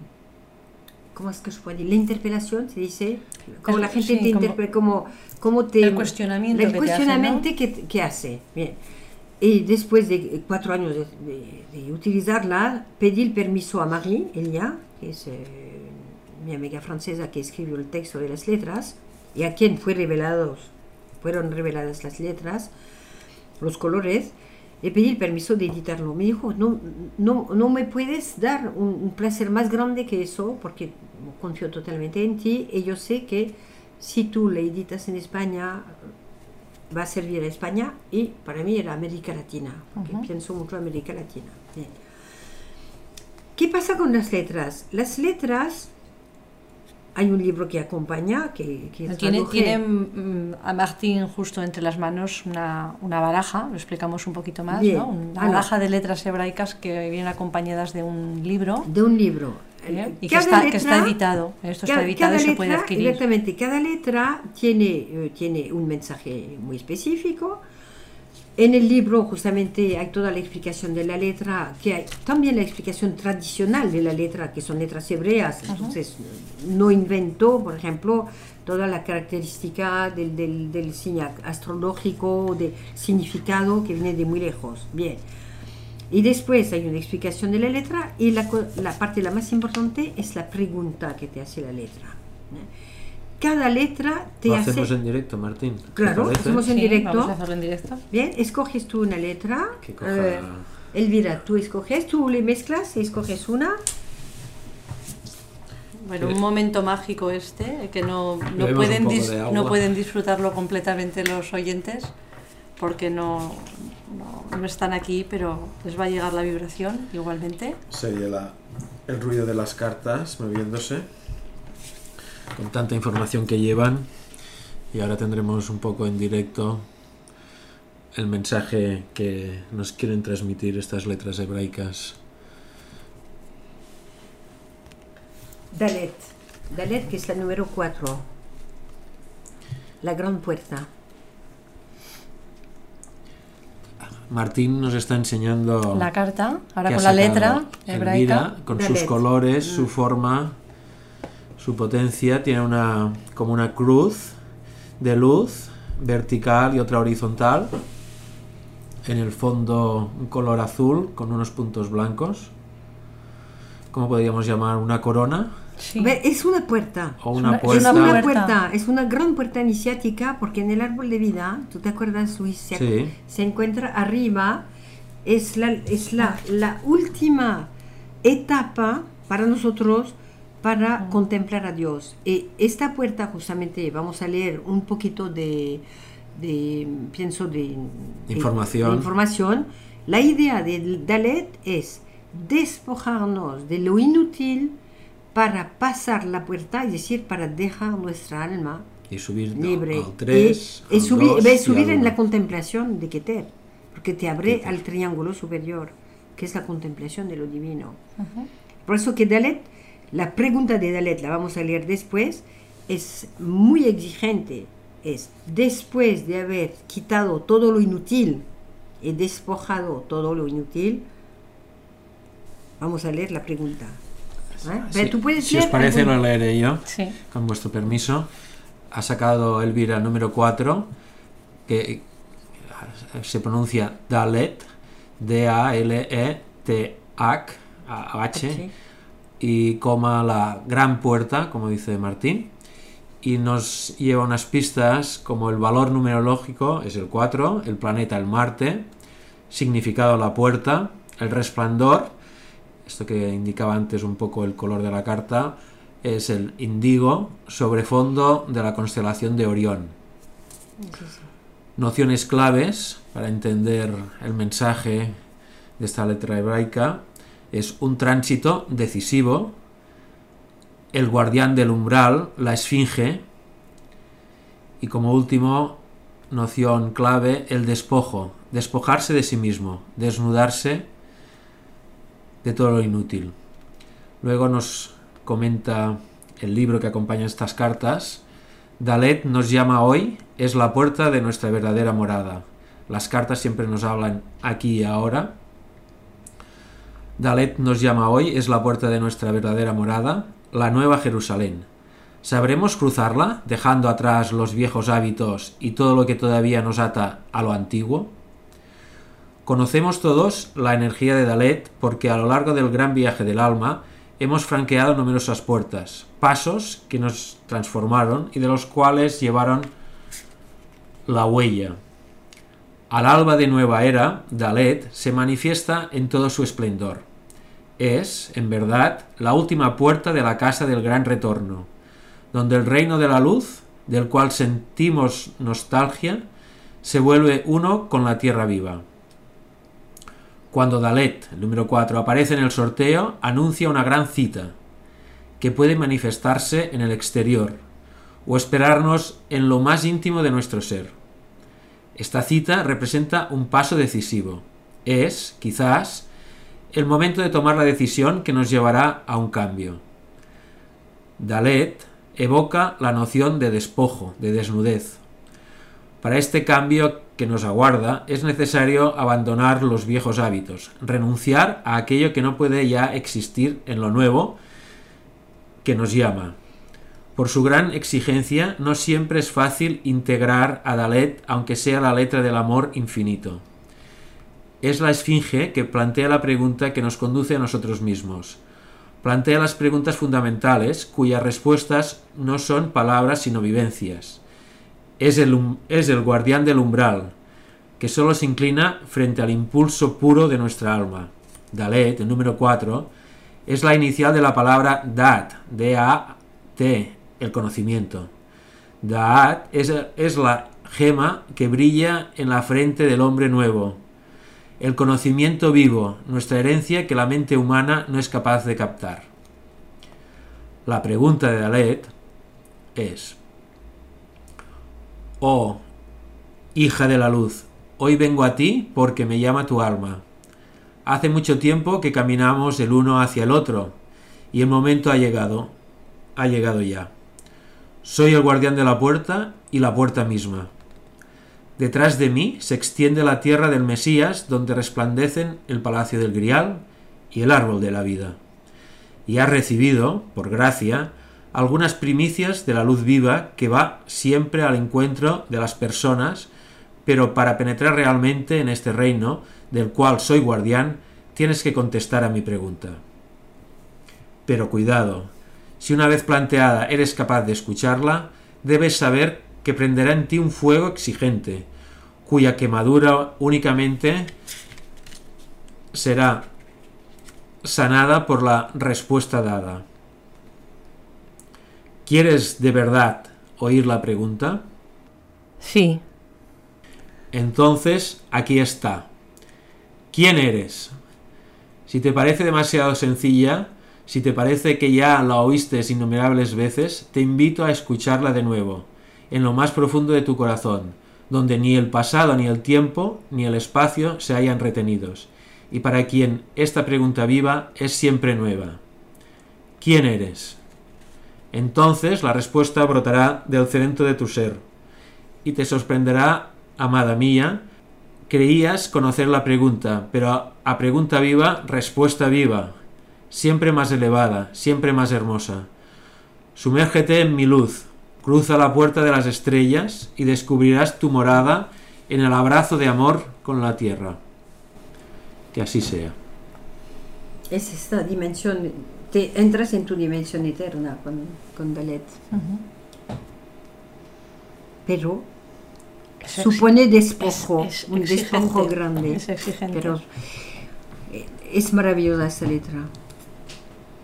¿Cómo es que se puede decir? La interpelación, se dice. Como El- la gente sí, te interpreta, como, como te... El cuestionamiento El que cuestionamiento ¿no? que, que hace. Bien. Y después de cuatro años de, de- de utilizarla, pedí el permiso a Marie Elia, que es eh, mi amiga francesa que escribió el texto de las letras, y a quien fue revelados, fueron reveladas las letras, los colores, le pedí el permiso de editarlo. Me dijo, no, no, no me puedes dar un, un placer más grande que eso, porque confío totalmente en ti, y yo sé que si tú le editas en España, va a servir a España y para mí era América Latina, porque Ujú. pienso mucho en América Latina. Bien. ¿Qué pasa con las letras? Las letras, hay un libro que acompaña, que, que Tiene, mm, a Martín justo entre las manos una, una baraja, lo explicamos un poquito más, Bien. ¿no? Una Ah, baraja de letras hebraicas que vienen acompañadas de un libro de un libro. ¿eh? y que está, que está editado. Esto está Cada- editado y se puede letra- adquirir. Exactamente, cada letra tiene, eh, tiene un mensaje muy específico. En el libro justamente hay toda la explicación de la letra, que hay también la explicación tradicional de la letra, que son letras hebreas. Entonces, no inventó, por ejemplo, toda la característica del, del, del signo astrológico, del significado que viene de muy lejos. Bien. Y después hay una explicación de la letra y la, la parte la más importante es la pregunta que te hace la letra. ¿eh? Cada letra te Lo hace... hacemos en directo, Martín. ¿Te Claro, hacemos en Sí, directo. Vamos a hacerlo en directo. Bien, escoges tú una letra. Coja- ver, Elvira, tú escoges, tú le mezclas, escoges una. Bueno, un momento mágico este, que no, no, pueden, dis- no pueden disfrutarlo completamente los oyentes, porque no, no, no están aquí, pero les va a llegar la vibración igualmente. Sería la- el ruido de las cartas moviéndose. Con tanta información que llevan. Y ahora tendremos un poco en directo el mensaje que nos quieren transmitir estas letras hebraicas. Dalet. Dalet, que es la número 4. La gran puerta. Martín nos está enseñando La carta, ahora con la letra hebraica. Elvira, con sus colores, su forma, su potencia. Tiene una como una cruz de luz vertical y otra horizontal. En el fondo un color azul con unos puntos blancos. ¿Cómo podríamos llamar? ¿Una corona? Sí. Es una puerta. ¿O Es una puerta? Es una puerta. puerta, es una gran puerta iniciática porque en el árbol de vida, ¿tú te acuerdas, Luis? Se, Sí. se encuentra arriba, es, la, es la, la última etapa para nosotros para contemplar a Dios. Y esta puerta, justamente, vamos a leer un poquito de, de pienso, de, Información. de información. La idea de Dalet es despojarnos de lo inútil para pasar la puerta, es decir, para dejar nuestra alma Y subir libre al 3, y, y subir, al 2 ve y subir en la contemplación de Keter, porque te abre Keter. al triángulo superior, que es la contemplación de lo divino. Por eso que Dalet, la pregunta de Dalet, la vamos a leer después, es muy exigente. Es después de haber quitado todo lo inútil y despojado todo lo inútil, vamos a leer la pregunta. ¿Eh? Pero Sí, tú puedes si os parece, algún- lo leeré yo. Sí. con vuestro permiso, ha sacado Elvira el número 4, que eh, se pronuncia Dalet, D-A-L-E-T-H, Sí. Y coma la gran puerta, como dice Martín, y nos lleva unas pistas como el valor numerológico es el 4, el planeta el Marte, significado la puerta, el resplandor, esto que indicaba antes un poco el color de la carta, es el índigo sobre fondo de la constelación de Orión. Nociones claves para entender el mensaje de esta letra hebraica es un tránsito decisivo, el guardián del umbral, la esfinge, y como último noción clave, el despojo, despojarse de sí mismo, desnudarse de todo lo inútil. Luego nos comenta el libro que acompaña estas cartas, Dalet nos llama hoy, es la puerta de nuestra verdadera morada. Las cartas siempre nos hablan aquí y ahora. Dalet nos llama hoy, es la puerta de nuestra verdadera morada, la nueva Jerusalén. ¿Sabremos cruzarla, dejando atrás los viejos hábitos y todo lo que todavía nos ata a lo antiguo? Conocemos todos la energía de Dalet porque a lo largo del gran viaje del alma hemos franqueado numerosas puertas, pasos que nos transformaron y de los cuales llevaron la huella. Al alba de nueva era, Dalet se manifiesta en todo su esplendor. Es, en verdad, la última puerta de la casa del gran retorno, donde el reino de la luz, del cual sentimos nostalgia, se vuelve uno con la tierra viva. Cuando Dalet, el número 4, aparece en el sorteo, anuncia una gran cita, que puede manifestarse en el exterior, o esperarnos en lo más íntimo de nuestro ser. Esta cita representa un paso decisivo. Es, quizás, el momento de tomar la decisión que nos llevará a un cambio. Dalet evoca la noción de despojo, de desnudez. Para este cambio que nos aguarda es necesario abandonar los viejos hábitos, renunciar a aquello que no puede ya existir en lo nuevo que nos llama. Por su gran exigencia, no siempre es fácil integrar a Dalet, aunque sea la letra del amor infinito. es la esfinge que plantea la pregunta que nos conduce a nosotros mismos. Plantea las preguntas fundamentales cuyas respuestas no son palabras sino vivencias. Es el, um- es el guardián del umbral, que solo se inclina frente al impulso puro de nuestra alma. Dalet, el número 4, es la inicial de la palabra Dat, D-A-T, el conocimiento. Daat es, es la gema que brilla en la frente del hombre nuevo. El conocimiento vivo, nuestra herencia que la mente humana no es capaz de captar. La pregunta de Dalet es, Oh, hija de la luz, hoy vengo a ti porque me llama tu alma. Hace mucho tiempo que caminamos el uno hacia el otro, y el momento ha llegado, ha llegado ya. Soy el guardián de la puerta y la puerta misma. Detrás de mí se extiende la tierra del Mesías, donde resplandecen el palacio del Grial y el árbol de la vida. Y has recibido, por gracia, algunas primicias de la luz viva que va siempre al encuentro de las personas, pero para penetrar realmente en este reino, del cual soy guardián, tienes que contestar a mi pregunta. Pero cuidado, si una vez planteada eres capaz de escucharla, debes saber que prenderá en ti un fuego exigente, cuya quemadura únicamente será sanada por la respuesta dada. ¿Quieres de verdad oír la pregunta? Sí. Entonces, aquí está. ¿Quién eres? Si te parece demasiado sencilla, si te parece que ya la oíste innumerables veces, te invito a escucharla de nuevo, en lo más profundo de tu corazón, donde ni el pasado, ni el tiempo, ni el espacio se hayan retenidos, y para quien esta pregunta viva es siempre nueva. ¿Quién eres? Entonces la respuesta brotará del centro de tu ser, y te sorprenderá, amada mía, creías conocer la pregunta, pero a pregunta viva, respuesta viva, siempre más elevada, siempre más hermosa. Sumérgete en mi luz, cruza la puerta de las estrellas y descubrirás tu morada en el abrazo de amor con la tierra. Que así sea. Es esta dimensión, te entras en tu dimensión eterna con, con Dalet. Pero Es supone despojo, es- es un exigente, despojo grande. es exigente. Pero eh, es maravillosa esta letra.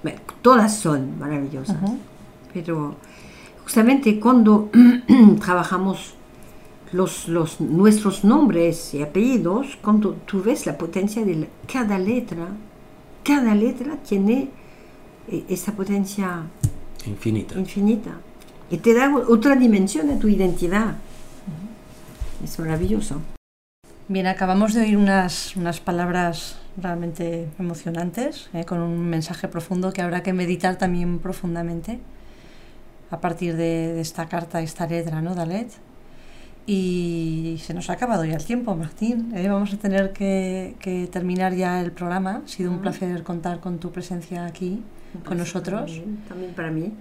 Bueno, Todas son maravillosas. Pero justamente cuando trabajamos los, los, nuestros nombres y apellidos, cuando tú ves la potencia de la- cada letra, cada letra tiene eh, esa potencia Infinita. infinita. Y te da otra dimensión de tu identidad. Es maravilloso. Bien, acabamos de oír unas, unas palabras realmente emocionantes, ¿eh? con un mensaje profundo que habrá que meditar también profundamente a partir de, de esta carta, esta letra, ¿no, Dalet? Y se nos ha acabado ya el tiempo, Martín. ¿eh? Vamos a tener que, que terminar ya el programa. Ha sido un placer contar con tu presencia aquí, con nosotros. También, también para mí.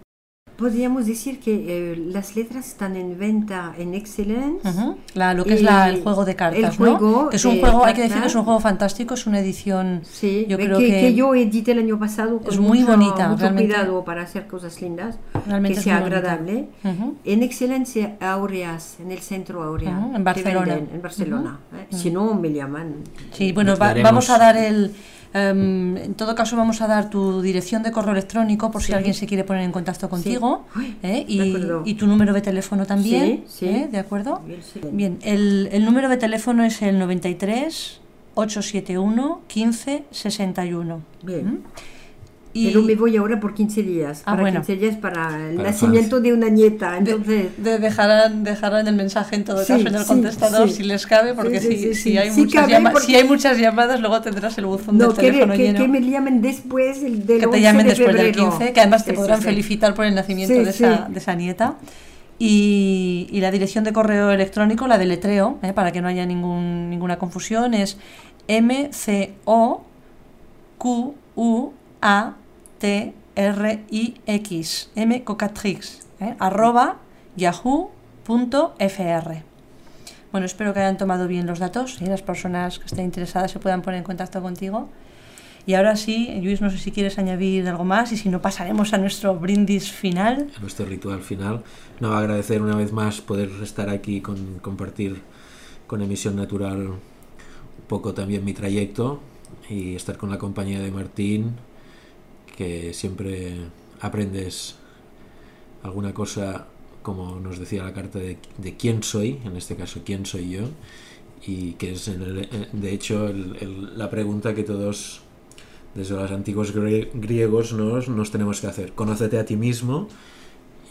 Podríamos decir que eh, las letras están en venta en Excellence. Ujú. La- lo que es la- el juego de cartas, el juego ¿no? Que es un de juego, hay que decir que es un juego fantástico, es una edición Sí, Yo eh, creo que, que- que yo edité el año pasado con Es muy mucho, bonita, mucho cuidado para hacer cosas lindas, realmente que es sea agradable. Ujú. En Excelencia Aureas, en el centro Aurea, Ujú, en que Barcelona. venden en Barcelona. ¿eh? Si no, me llaman. Sí, bueno, va- vamos a dar el... em, en todo caso, vamos a dar tu dirección de correo electrónico por si Sí. alguien se quiere poner en contacto contigo. Ay, ¿eh? y, tu número de teléfono también. Sí, sí. ¿eh? ¿De acuerdo? Sí. Bien, el, el número de teléfono es el 93 871 15 61. Bien. ¿Mm? Y Pero me voy ahora por 15 días. Ah, para bueno. 15 días para el Para nacimiento de una nieta. de- Entonces, de- dejarán, dejarán el mensaje en todo Sí, caso en el sí, contestador sí. si les cabe, porque si, hay muchas cabe llama- porque- si hay muchas llamadas, luego tendrás el buzón no, del teléfono que, lleno. que me llamen después del, que te 11 llamen de después del febrero. 15, que además te podrán sí. felicitar por el nacimiento Sí, de, esa, sí. de esa nieta. Y, y la dirección de correo electrónico, la deletreo, ¿eh? para que no haya ningún, ninguna confusión, es M-C-O-Q-U-A-T-R-I-X, M. Cocatrix, ¿eh? arroba yahoo.fr. Bueno, espero que hayan tomado bien los datos y las personas que estén interesadas se puedan poner en contacto contigo. Y ahora sí, Luis, no sé si quieres añadir algo más y si no pasaremos a nuestro brindis final. A nuestro ritual final. No, agradecer una vez más poder estar aquí, con compartir con Emisión Natural un poco también mi trayecto y estar con la compañía de Martín, que siempre aprendes alguna cosa, como nos decía la carta, de, de quién soy, en este caso, quién soy yo, y que es, el- de hecho, el- la pregunta que todos, desde los antiguos grie- griegos, nos, nos tenemos que hacer. Conócete a ti mismo.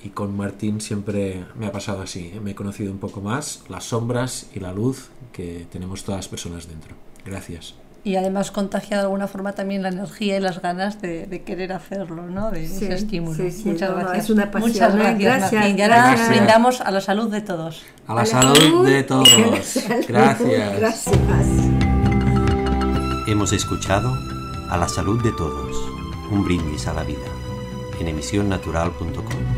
Y con Martín siempre me ha pasado así. Me he conocido un poco más las sombras y la luz que tenemos todas las personas dentro. Gracias. Y además contagia de alguna forma también la energía y las ganas de, de querer hacerlo, ¿no? De Sí, ese estímulo. sí, sí, Muchas no, gracias. es una pasión, Muchas gracias, Gracias, Martín. Y ahora gracias. brindamos a la salud de todos. A la, A la salud, salud. de todos. Gracias. Gracias. Hemos escuchado A la salud de todos, un brindis a la vida, en emisionnatural.com.